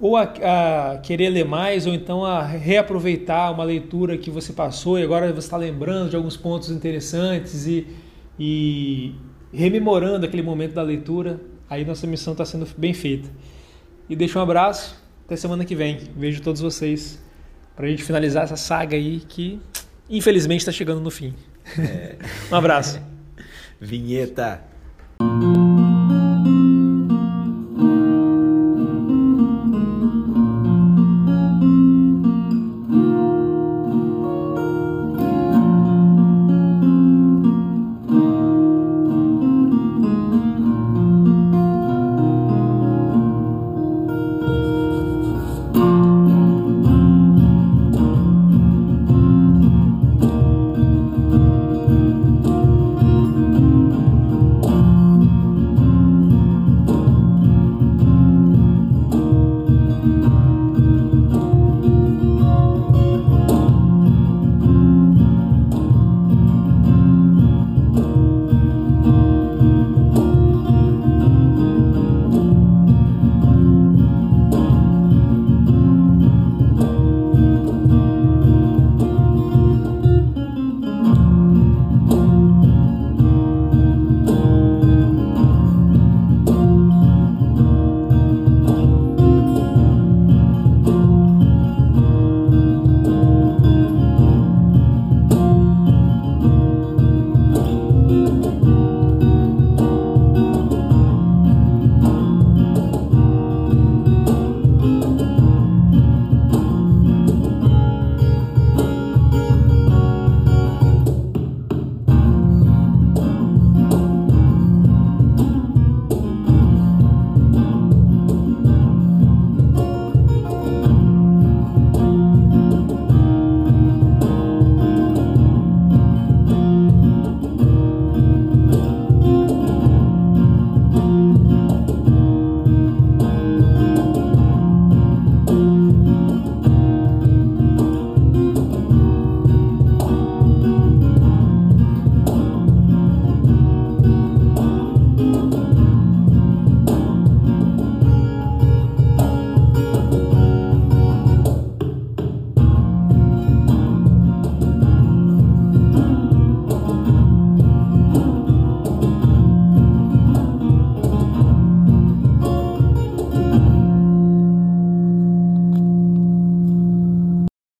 ou a, a querer ler mais, ou então a reaproveitar uma leitura que você passou e agora você está lembrando de alguns pontos interessantes e, e rememorando aquele momento da leitura, aí nossa missão está sendo bem feita. E deixo um abraço, até semana que vem. Vejo todos vocês para a gente finalizar essa saga aí que infelizmente está chegando no fim. <laughs> Um abraço. <laughs> Vinheta.